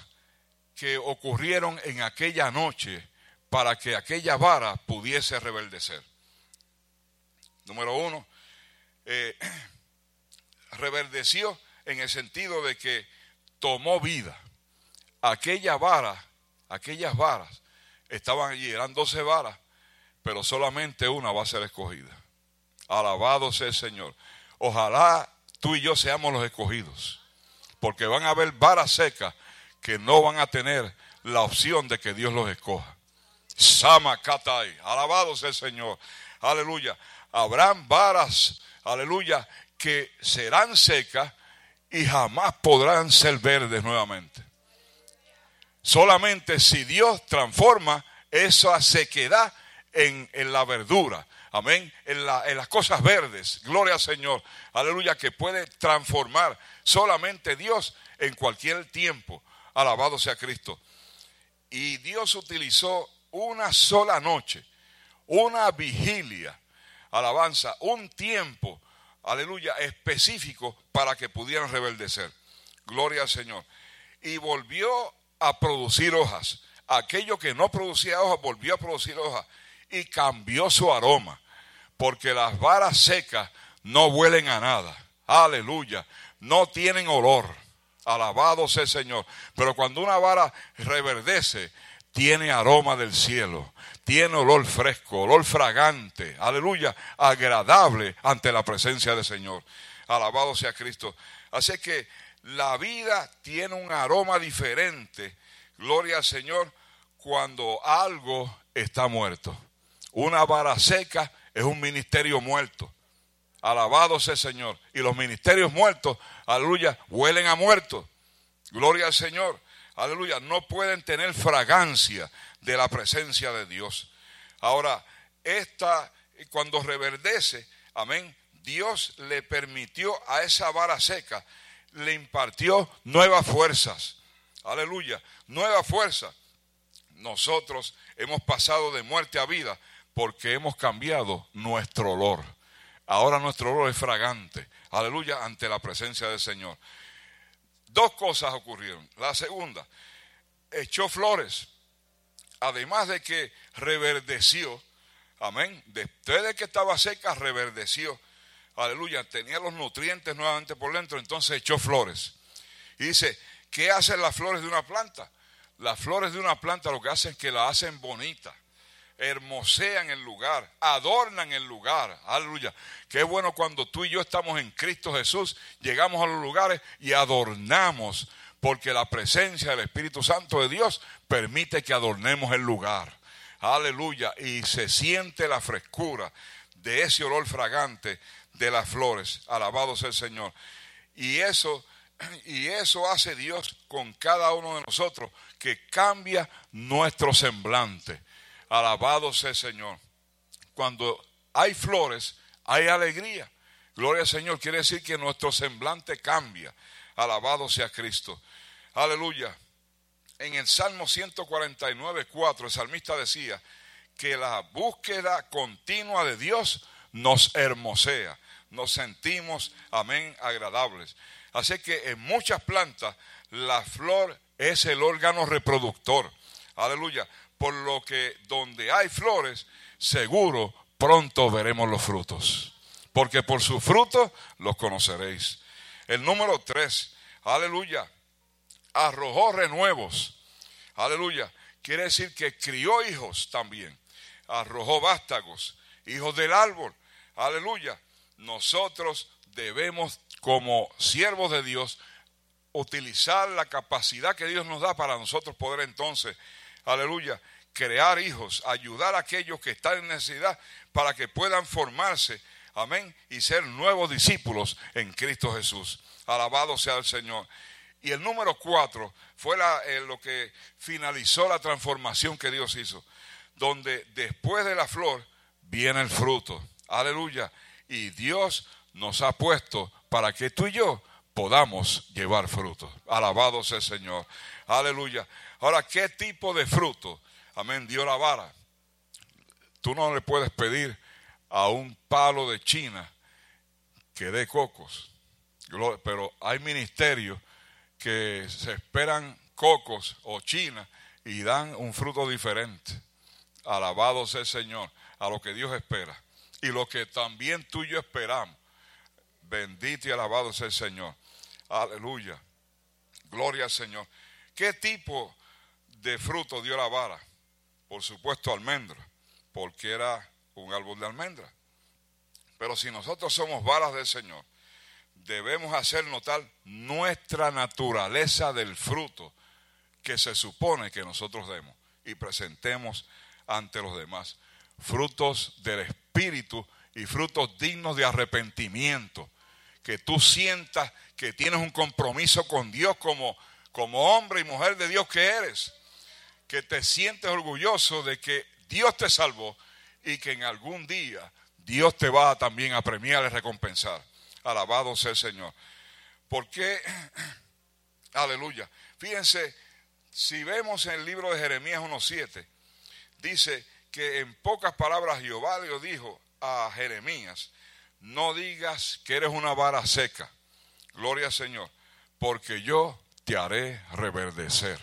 que ocurrieron en aquella noche para que aquella vara pudiese reverdecer. Número uno, eh, reverdeció en el sentido de que tomó vida. Aquella vara, aquellas varas estaban allí, eran doce varas, pero solamente una va a ser escogida. Alabado sea el Señor. Ojalá tú y yo seamos los escogidos, porque van a haber varas secas que no van a tener la opción de que Dios los escoja. Sama Katai, alabado sea el Señor. Aleluya. Habrán varas, aleluya, que serán secas y jamás podrán ser verdes nuevamente. Solamente si Dios transforma esa sequedad en, en la verdura. Amén. En, en, las cosas verdes. Gloria al Señor. Aleluya. Que puede transformar solamente Dios en cualquier tiempo. Alabado sea Cristo. Y Dios utilizó una sola noche, una vigilia, alabanza, un tiempo, aleluya, específico para que pudieran rebeldecer. Gloria al Señor. Y volvió a producir hojas. Aquello que no producía hojas volvió a producir hojas y cambió su aroma, porque las varas secas no huelen a nada. Aleluya. No tienen olor. Alabado sea el Señor. Pero cuando una vara reverdece, tiene aroma del cielo, tiene olor fresco, olor fragante, aleluya, agradable ante la presencia del Señor. Alabado sea Cristo. Así que la vida tiene un aroma diferente, gloria al Señor, cuando algo está muerto. Una vara seca es un ministerio muerto. Alabado sea el Señor. Y los ministerios muertos, aleluya, huelen a muertos. Gloria al Señor. Aleluya. No pueden tener fragancia de la presencia de Dios. Ahora, esta, cuando reverdece, amén, Dios le permitió a esa vara seca, le impartió nuevas fuerzas. Aleluya. Nuevas fuerzas. Nosotros hemos pasado de muerte a vida porque hemos cambiado nuestro olor. Ahora nuestro olor es fragante. Aleluya, ante la presencia del Señor. Dos cosas ocurrieron. La segunda, echó flores. Además de que reverdeció. Amén. Después de que estaba seca, reverdeció. Aleluya. Tenía los nutrientes nuevamente por dentro. Entonces echó flores. Y dice, ¿qué hacen las flores de una planta? Las flores de una planta lo que hacen es que la hacen bonita. Hermosean el lugar, adornan el lugar. Aleluya. Qué bueno cuando tú y yo estamos en Cristo Jesús, llegamos a los lugares y adornamos, porque la presencia del Espíritu Santo de Dios permite que adornemos el lugar. Aleluya. Y se siente la frescura de ese olor fragante de las flores. Alabado sea el Señor. Y eso y eso hace Dios con cada uno de nosotros, que cambia nuestro semblante. Alabado sea el Señor. Cuando hay flores, hay alegría. Gloria al Señor. Quiere decir que nuestro semblante cambia. Alabado sea Cristo. Aleluya. En el Salmo 149, 4, el salmista decía que la búsqueda continua de Dios nos hermosea. Nos sentimos, amén, agradables. Así que en muchas plantas la flor es el órgano reproductor. Aleluya. Por lo que donde hay flores, seguro pronto veremos los frutos. Porque por sus frutos los conoceréis. El número tres, aleluya, arrojó renuevos. Aleluya. Quiere decir que crió hijos también. Arrojó vástagos, hijos del árbol. Aleluya. Nosotros debemos, como siervos de Dios, utilizar la capacidad que Dios nos da para nosotros poder entonces aleluya, crear hijos, ayudar a aquellos que están en necesidad para que puedan formarse, amén, y ser nuevos discípulos en Cristo Jesús. Alabado sea el Señor. Y el número cuatro fue eh, lo que finalizó la transformación que Dios hizo, donde después de la flor viene el fruto. Aleluya. Y Dios nos ha puesto para que tú y yo podamos llevar fruto. Alabado sea el Señor. Aleluya. Ahora, ¿qué tipo de fruto? Amén, dio la vara. Tú no le puedes pedir a un palo de China que dé cocos. Pero hay ministerios que se esperan cocos o China y dan un fruto diferente. Alabado sea el Señor, a lo que Dios espera. Y lo que también tú y yo esperamos. Bendito y alabado sea el Señor. Aleluya. Gloria al Señor. ¿Qué tipo de fruto dio la vara? Por supuesto almendra, porque era un árbol de almendra. Pero si nosotros somos varas del Señor, debemos hacer notar nuestra naturaleza del fruto que se supone que nosotros demos y presentemos ante los demás. Frutos del Espíritu y frutos dignos de arrepentimiento. Que tú sientas que tienes un compromiso con Dios como como hombre y mujer de Dios que eres, que te sientes orgulloso de que Dios te salvó y que en algún día Dios te va también a premiar y recompensar. Alabado sea el Señor. ¿Por qué? Aleluya. Fíjense, si vemos en el libro de Jeremías 1.7, dice que en pocas palabras Jehová le dijo a Jeremías, no digas que eres una vara seca. Gloria al Señor. Porque yo te haré reverdecer.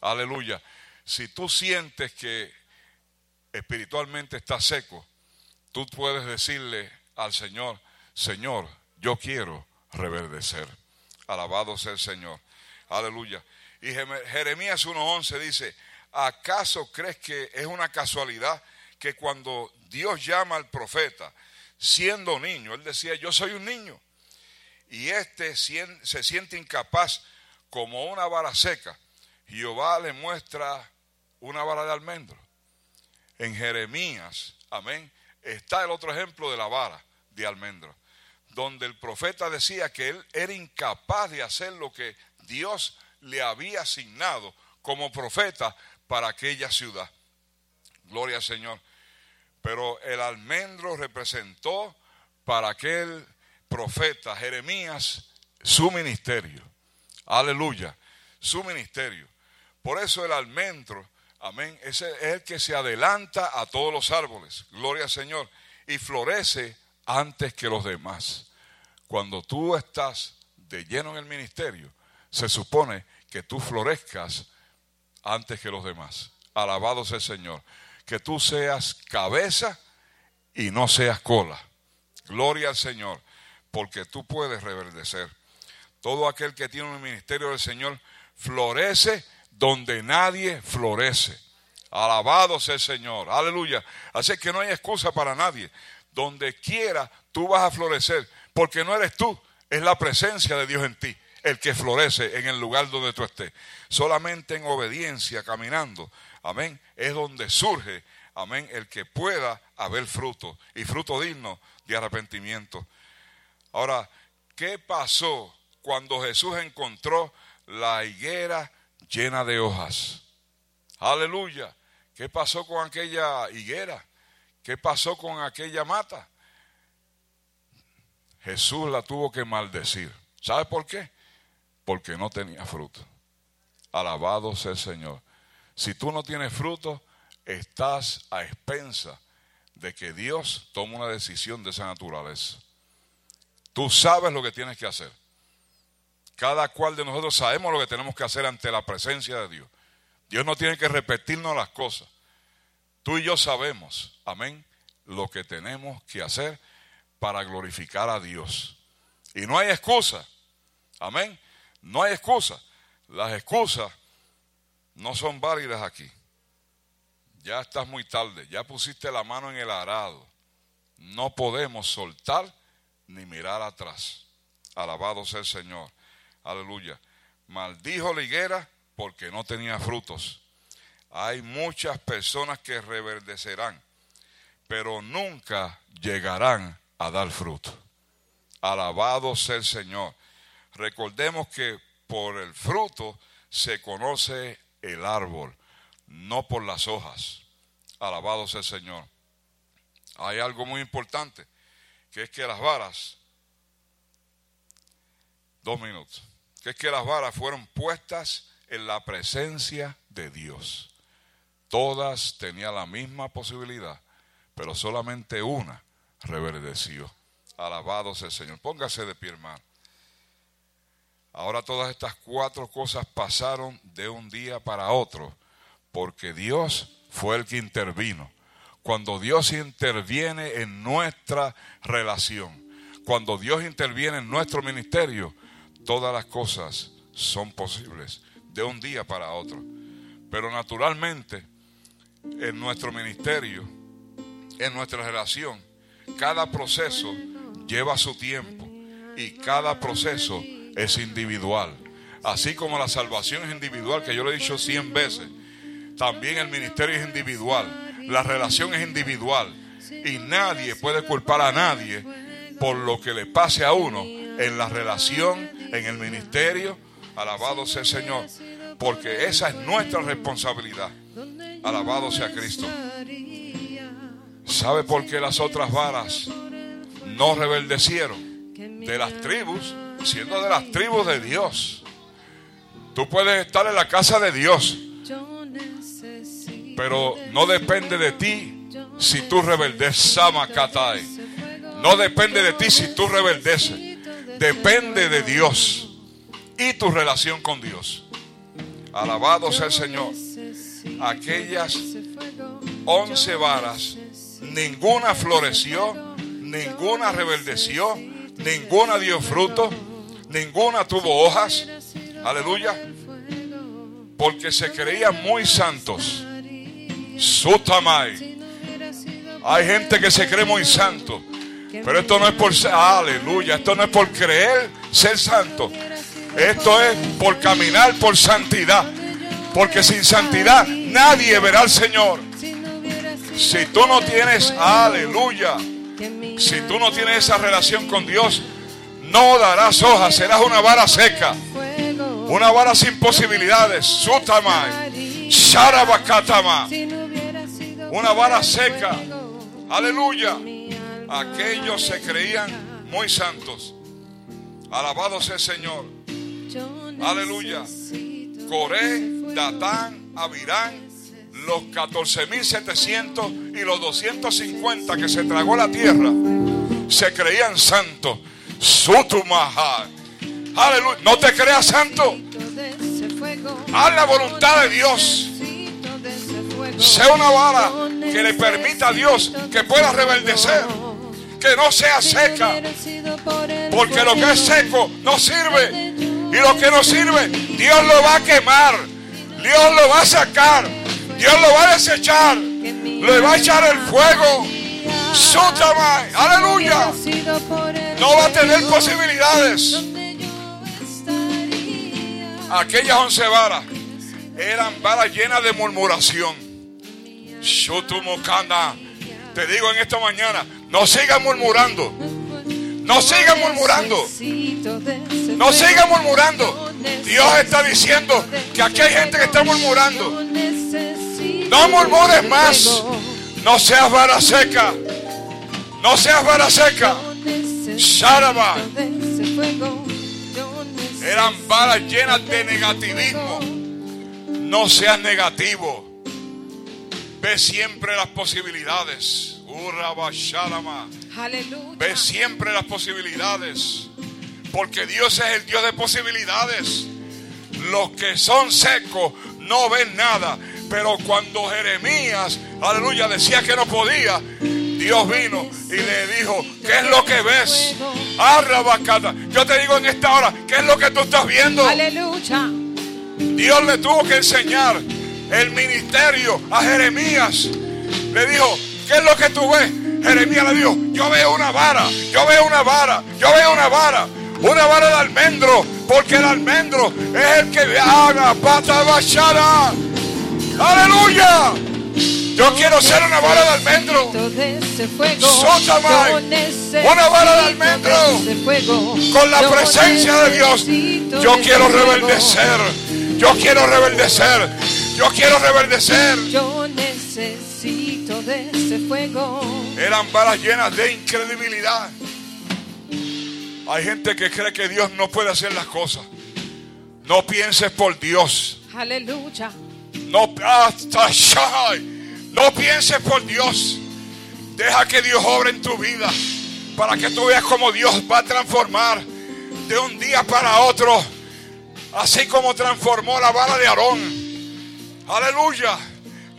Aleluya. Si tú sientes que espiritualmente estás seco, tú puedes decirle al Señor, Señor, yo quiero reverdecer. Alabado sea el Señor. Aleluya. Y Jeremías 1.11 dice, ¿acaso crees que es una casualidad que cuando Dios llama al profeta, siendo niño, él decía, yo soy un niño, y este se siente incapaz como una vara seca, Jehová le muestra una vara de almendro. En Jeremías, amén, está el otro ejemplo de la vara de almendro, donde el profeta decía que él era incapaz de hacer lo que Dios le había asignado como profeta para aquella ciudad. Gloria al Señor. Pero el almendro representó para aquel profeta Jeremías su ministerio. Aleluya. Su ministerio. Por eso el almendro, amén, es el que se adelanta a todos los árboles. Gloria al Señor. Y florece antes que los demás. Cuando tú estás de lleno en el ministerio, se supone que tú florezcas antes que los demás. Alabado sea el Señor. Que tú seas cabeza y no seas cola. Gloria al Señor, porque tú puedes reverdecer. Todo aquel que tiene un ministerio del Señor florece donde nadie florece. Alabado sea el Señor. Aleluya. Así que no hay excusa para nadie. Donde quiera tú vas a florecer. Porque no eres tú, es la presencia de Dios en ti el que florece en el lugar donde tú estés. Solamente en obediencia, caminando, amén, es donde surge, amén, el que pueda haber fruto y fruto digno de arrepentimiento. Ahora, ¿qué pasó cuando Jesús encontró la higuera llena de hojas? Aleluya. ¿Qué pasó con aquella higuera? ¿Qué pasó con aquella mata? Jesús la tuvo que maldecir. ¿Sabe por qué? Porque no tenía fruto. Alabado sea el Señor. Si tú no tienes fruto, estás a expensa de que Dios tome una decisión de esa naturaleza. Tú sabes lo que tienes que hacer. Cada cual de nosotros sabemos lo que tenemos que hacer ante la presencia de Dios. Dios no tiene que repetirnos las cosas. Tú y yo sabemos, amén, lo que tenemos que hacer para glorificar a Dios. Y no hay excusa, amén, no hay excusa. Las excusas no son válidas aquí. Ya estás muy tarde, ya pusiste la mano en el arado. No podemos soltar ni mirar atrás. Alabado sea el Señor. Aleluya. Maldijo la higuera porque no tenía frutos. Hay muchas personas que reverdecerán, pero nunca llegarán a dar fruto. Alabado sea el Señor. Recordemos que por el fruto se conoce el árbol, no por las hojas. Alabado sea el Señor. Hay algo muy importante que es que las varas, dos minutos, que es que las varas fueron puestas en la presencia de Dios. Todas tenían la misma posibilidad, pero solamente una reverdeció. Alabado sea el Señor. Póngase de pie, hermano. Ahora todas estas cuatro cosas pasaron de un día para otro, porque Dios fue el que intervino cuando Dios interviene en nuestra relación, cuando Dios interviene en nuestro ministerio, todas las cosas son posibles de un día para otro. Pero naturalmente, en nuestro ministerio, en nuestra relación, cada proceso lleva su tiempo y cada proceso es individual. Así como la salvación es individual, que yo lo he dicho cien veces, también el ministerio es individual la relación es individual y nadie puede culpar a nadie por lo que le pase a uno en la relación, en el ministerio. Alabado sea el Señor, porque esa es nuestra responsabilidad. Alabado sea Cristo. ¿Sabe por qué las otras varas no rebeldecieron? De las tribus, siendo de las tribus de Dios. Tú puedes estar en la casa de Dios pero no depende de ti si tú rebeldes. No depende de ti si tú rebeldeces. Depende de Dios y tu relación con Dios. Alabado sea el Señor. Aquellas once varas, ninguna floreció, ninguna rebeldeció, ninguna dio fruto, ninguna tuvo hojas. Aleluya. Porque se creían muy santos Sutamai. Hay gente que se cree muy santo. Pero esto no es por aleluya, esto no es por creer ser santo. Esto es por caminar por santidad. Porque sin santidad nadie verá al Señor. Si tú no tienes, aleluya, si tú no tienes esa relación con Dios, no darás hojas, serás una vara seca. Una vara sin posibilidades. Sutamai. Sharabakatama una vara seca. Aleluya. Aquellos se creían muy santos. Alabado sea el Señor. Aleluya. Coré, Datán, Abirán, los 14.700 y los 250 que se tragó la tierra, se creían santos. Sutumaha. Aleluya. No te creas santo. Haz la voluntad de Dios. Sea una vara que le permita a Dios que pueda rebeldecer. Que no sea seca. Porque lo que es seco no sirve. Y lo que no sirve, Dios lo va a quemar. Dios lo va a sacar. Dios lo va a desechar. Le va a echar el fuego. Sótama. Aleluya. No va a tener posibilidades. Aquellas once varas eran varas llenas de murmuración. Shotumokana. Te digo en esta mañana, no sigan murmurando. No sigan murmurando. No sigan murmurando. Dios está diciendo que aquí hay gente que está murmurando. No murmures más. No seas vara seca. No seas vara seca. Sharaba. Eran varas llenas de negativismo. No seas negativo. Ve siempre las posibilidades. Aleluya. Ve siempre las posibilidades. Porque Dios es el Dios de posibilidades. Los que son secos no ven nada. Pero cuando Jeremías, aleluya, decía que no podía, Dios vino y le dijo, ¿qué es lo que ves? Arrabacata. Yo te digo en esta hora, ¿qué es lo que tú estás viendo? Aleluya. Dios le tuvo que enseñar el ministerio a Jeremías. Le dijo, ¿qué es lo que tú ves? Jeremías le dijo, yo veo una vara, yo veo una vara, yo veo una vara, una vara de almendro, porque el almendro es el que haga pata bachara. Aleluya. Yo quiero ser una vara de almendro. Sótama. Una vara de almendro. Con la presencia de Dios. Yo quiero rebeldecer. Yo quiero rebeldecer. Yo quiero rebeldecer. Yo necesito de ese fuego. Eran varas llenas de incredibilidad. Hay gente que cree que Dios no puede hacer las cosas. No pienses por Dios. Aleluya. No, no pienses por Dios. Deja que Dios obre en tu vida. Para que tú veas cómo Dios va a transformar de un día para otro. Así como transformó la vara de Aarón. Aleluya.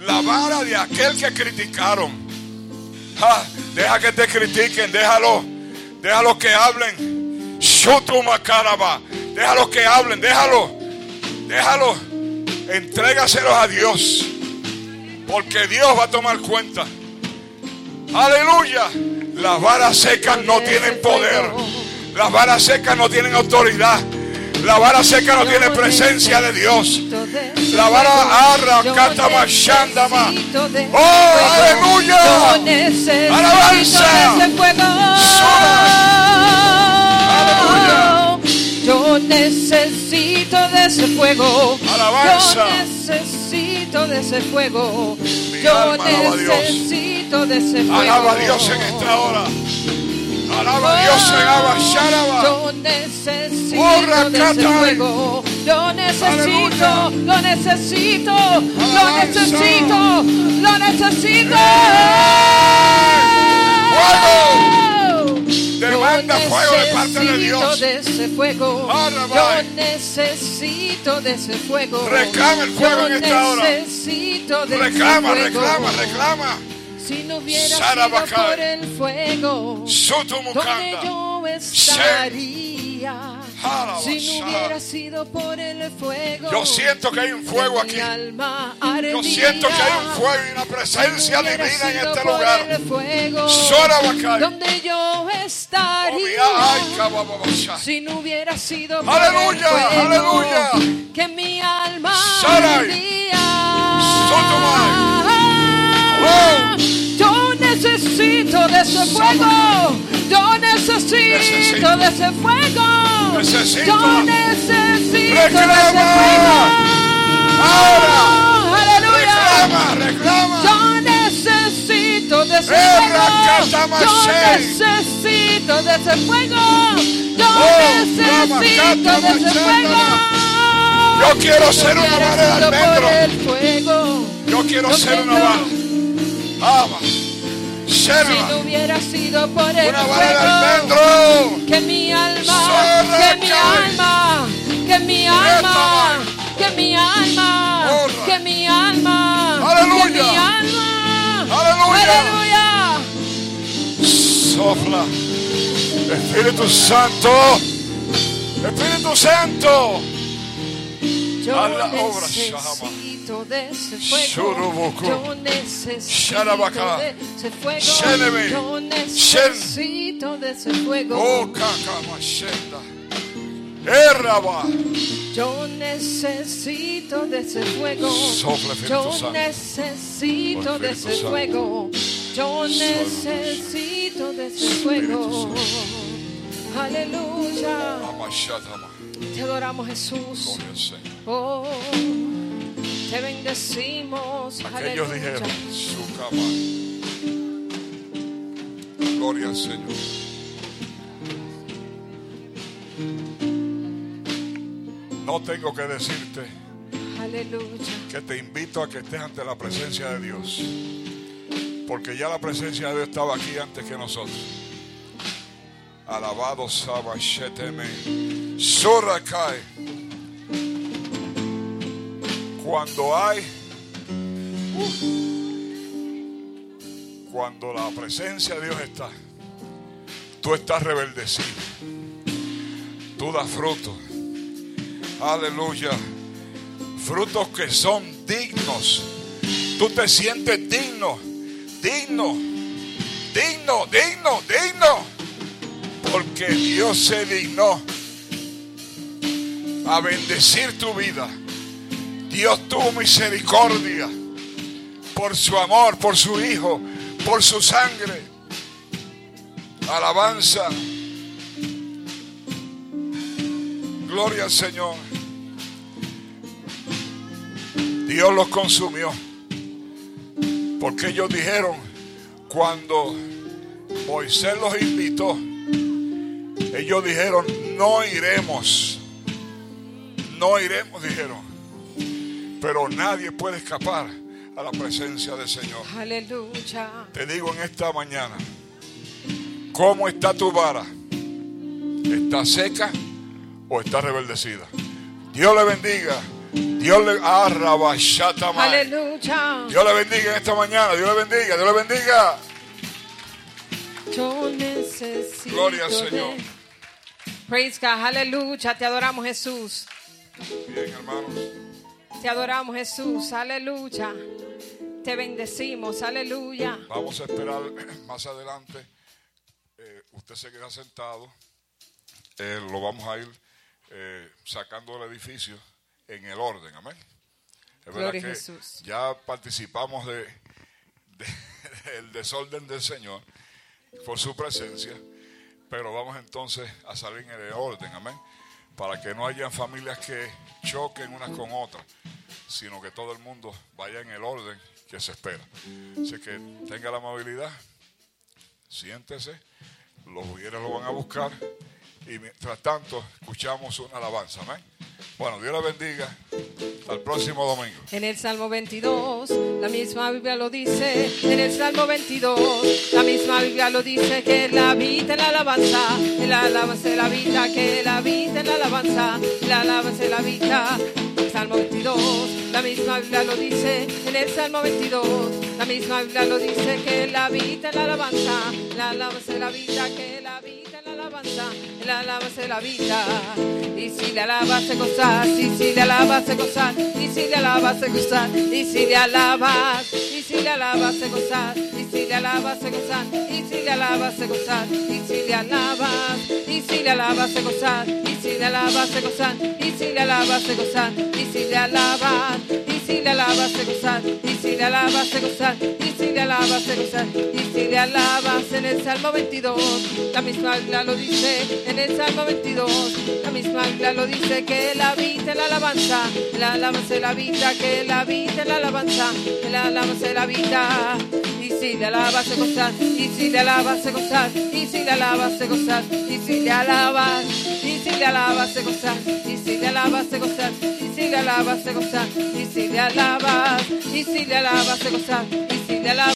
La vara de aquel que criticaron. Deja que te critiquen. Déjalo. Déjalo que hablen. Shutumakaraba. Déjalo que hablen. Déjalo. Déjalo. Entrégaselos a Dios. Porque Dios va a tomar cuenta. Aleluya. Las varas secas no tienen poder. Las varas secas no tienen autoridad. La vara seca no tiene presencia de Dios. La vara arra cata mashandama. Oh, aleluya. Alabanza. Yo necesito de ese fuego. Alabanza. Yo necesito de ese fuego. Yo necesito de ese fuego. Alaba a Dios en esta hora. Alaba a Dios en Abba Sharaba. Yo necesito de ese fuego. Yo necesito, Aleluya. lo necesito, lo necesito, lo necesito. Fuego. Demanda fuego de parte de Dios. de ese fuego. Yo necesito de ese fuego. Reclama el fuego Yo en esta hora. Reclama, reclama, reclama. Si no hubiera sido por el fuego, donde yo estaría. Si no hubiera sido por el fuego. Yo siento que hay un fuego aquí. Yo siento que hay un fuego y una Si no presencia divina en este lugar. el fuego, donde yo Oh, estaría. cabababasha. Si no hubiera sido por Aleluya, el fuego, aleluya. que mi alma Sarai. ardía. Oh. Necesito de ese fuego. Yo necesito, de ese fuego. Yo necesito de ese fuego. Ahora. Aleluya. Reclama, reclama. Yo necesito de ese fuego. Yo necesito de ese fuego. Yo Oh, necesito de ese fuego. Yo quiero ser una vara de almendro. Yo quiero ser una vara. Si no hubiera sido por el Una de fuego. almendro. Que mi alma, que mi alma, que mi alma, que mi alma, Honra. que mi alma, Aleluya. que mi alma, Aleluya. aleluya. Sopla. Espíritu Santo. Espíritu Santo. Yo A la obra, Shahama. Necesito de ese fuego. Yo necesito de ese fuego. Yo necesito de ese fuego. Oh. Erraba. Yo necesito de ese fuego. Yo necesito de ese fuego. Yo necesito de ese fuego. Aleluya. Te adoramos Jesús. Oh, te bendecimos. Aquellos Aleluya. dijeron, su cama. Gloria al Señor. No tengo que decirte Aleluya. que te invito a que estés ante la presencia de Dios. Porque ya la presencia de Dios estaba aquí antes que nosotros. Alabado Saba Sheteme. Sorakai. Cuando hay. Cuando la presencia de Dios está, tú estás rebeldecido. Tú das fruto. Aleluya frutos que son dignos. Tú te sientes digno, digno, digno, digno, digno. Porque Dios se dignó a bendecir tu vida. Dios tuvo misericordia por su amor, por su Hijo, por su sangre. Alabanza. Gloria al Señor. Dios los consumió. Porque ellos dijeron, cuando Moisés los invitó, ellos dijeron, no iremos. No iremos, dijeron. Pero nadie puede escapar a la presencia del Señor. Aleluya. Te digo en esta mañana, ¿cómo está tu vara? ¿Está seca o está rebeldecida? Dios le bendiga. Dios le arrabashatama. Aleluya. Dios le bendiga en esta mañana. Dios le bendiga. Dios le bendiga. Yo necesito. Gloria al Señor. de- Praise God. Aleluya. Te adoramos Jesús. Bien, hermanos. Te adoramos Jesús. Aleluya. Te bendecimos. Aleluya. Vamos a esperar más adelante. Eh, usted se queda sentado. Eh, lo vamos a ir eh, sacando del edificio en el orden. Amén. Es Gloria a que Jesús. ya participamos de, de- del desorden del Señor por su presencia, pero vamos entonces a salir en el orden. Amén. Para que no haya familias que choquen unas con otras, sino que todo el mundo vaya en el orden que se espera. Así que tenga la amabilidad, siéntese, los mujeres lo van a buscar y mientras tanto escuchamos una alabanza. Bueno, Dios la bendiga. El próximo domingo. En el Salmo 22, la misma Biblia lo dice. En el Salmo 22, la misma Biblia lo dice. Que Él habita en la alabanza. El alabanza de la vida. Que Él habita en la alabanza. El alabanza de la. El Salmo 22, la misma Biblia lo dice. En el Salmo 22, la misma Biblia lo dice. Que Él habita en la alabanza. La alabanza la vida. Que Él habita en la alabanza. El alabanza de la vida. Y si le alabas, se gozar. Y si le alabas, se gozar. Y si le alabas, se gozar. Y si le alabas. Y si le alabas, se gozar. Y si le alabas, se gozar. Y si le alabas, se gozar. Y si le alabas. Y si le alabas, se gozar. Y si le alabas, se gozar. Y si le alabas, se gozar. Y si le alabas. Si le alabas, se gozar. Y si le alabas, se gozar. Y si le alabas, se gozar. Y si le alabas en el Salmo 22, la misma Biblia lo dice. En el Salmo 22, la misma Biblia lo dice que Él habita en la alabanza. La alabanza de la vida, que Él habita en la alabanza. La alabanza de la vida. Y si le alabas, se gozar. Y si le alabas, se gozar. Y si le alabas, se gozar. Y si le alabas. Y si le alabas, se gozar. Y si le alabas, se gozar. Y si le alabas, se gozar. Y si alabas. Y si le alabas, se gozar. Y si le alabas.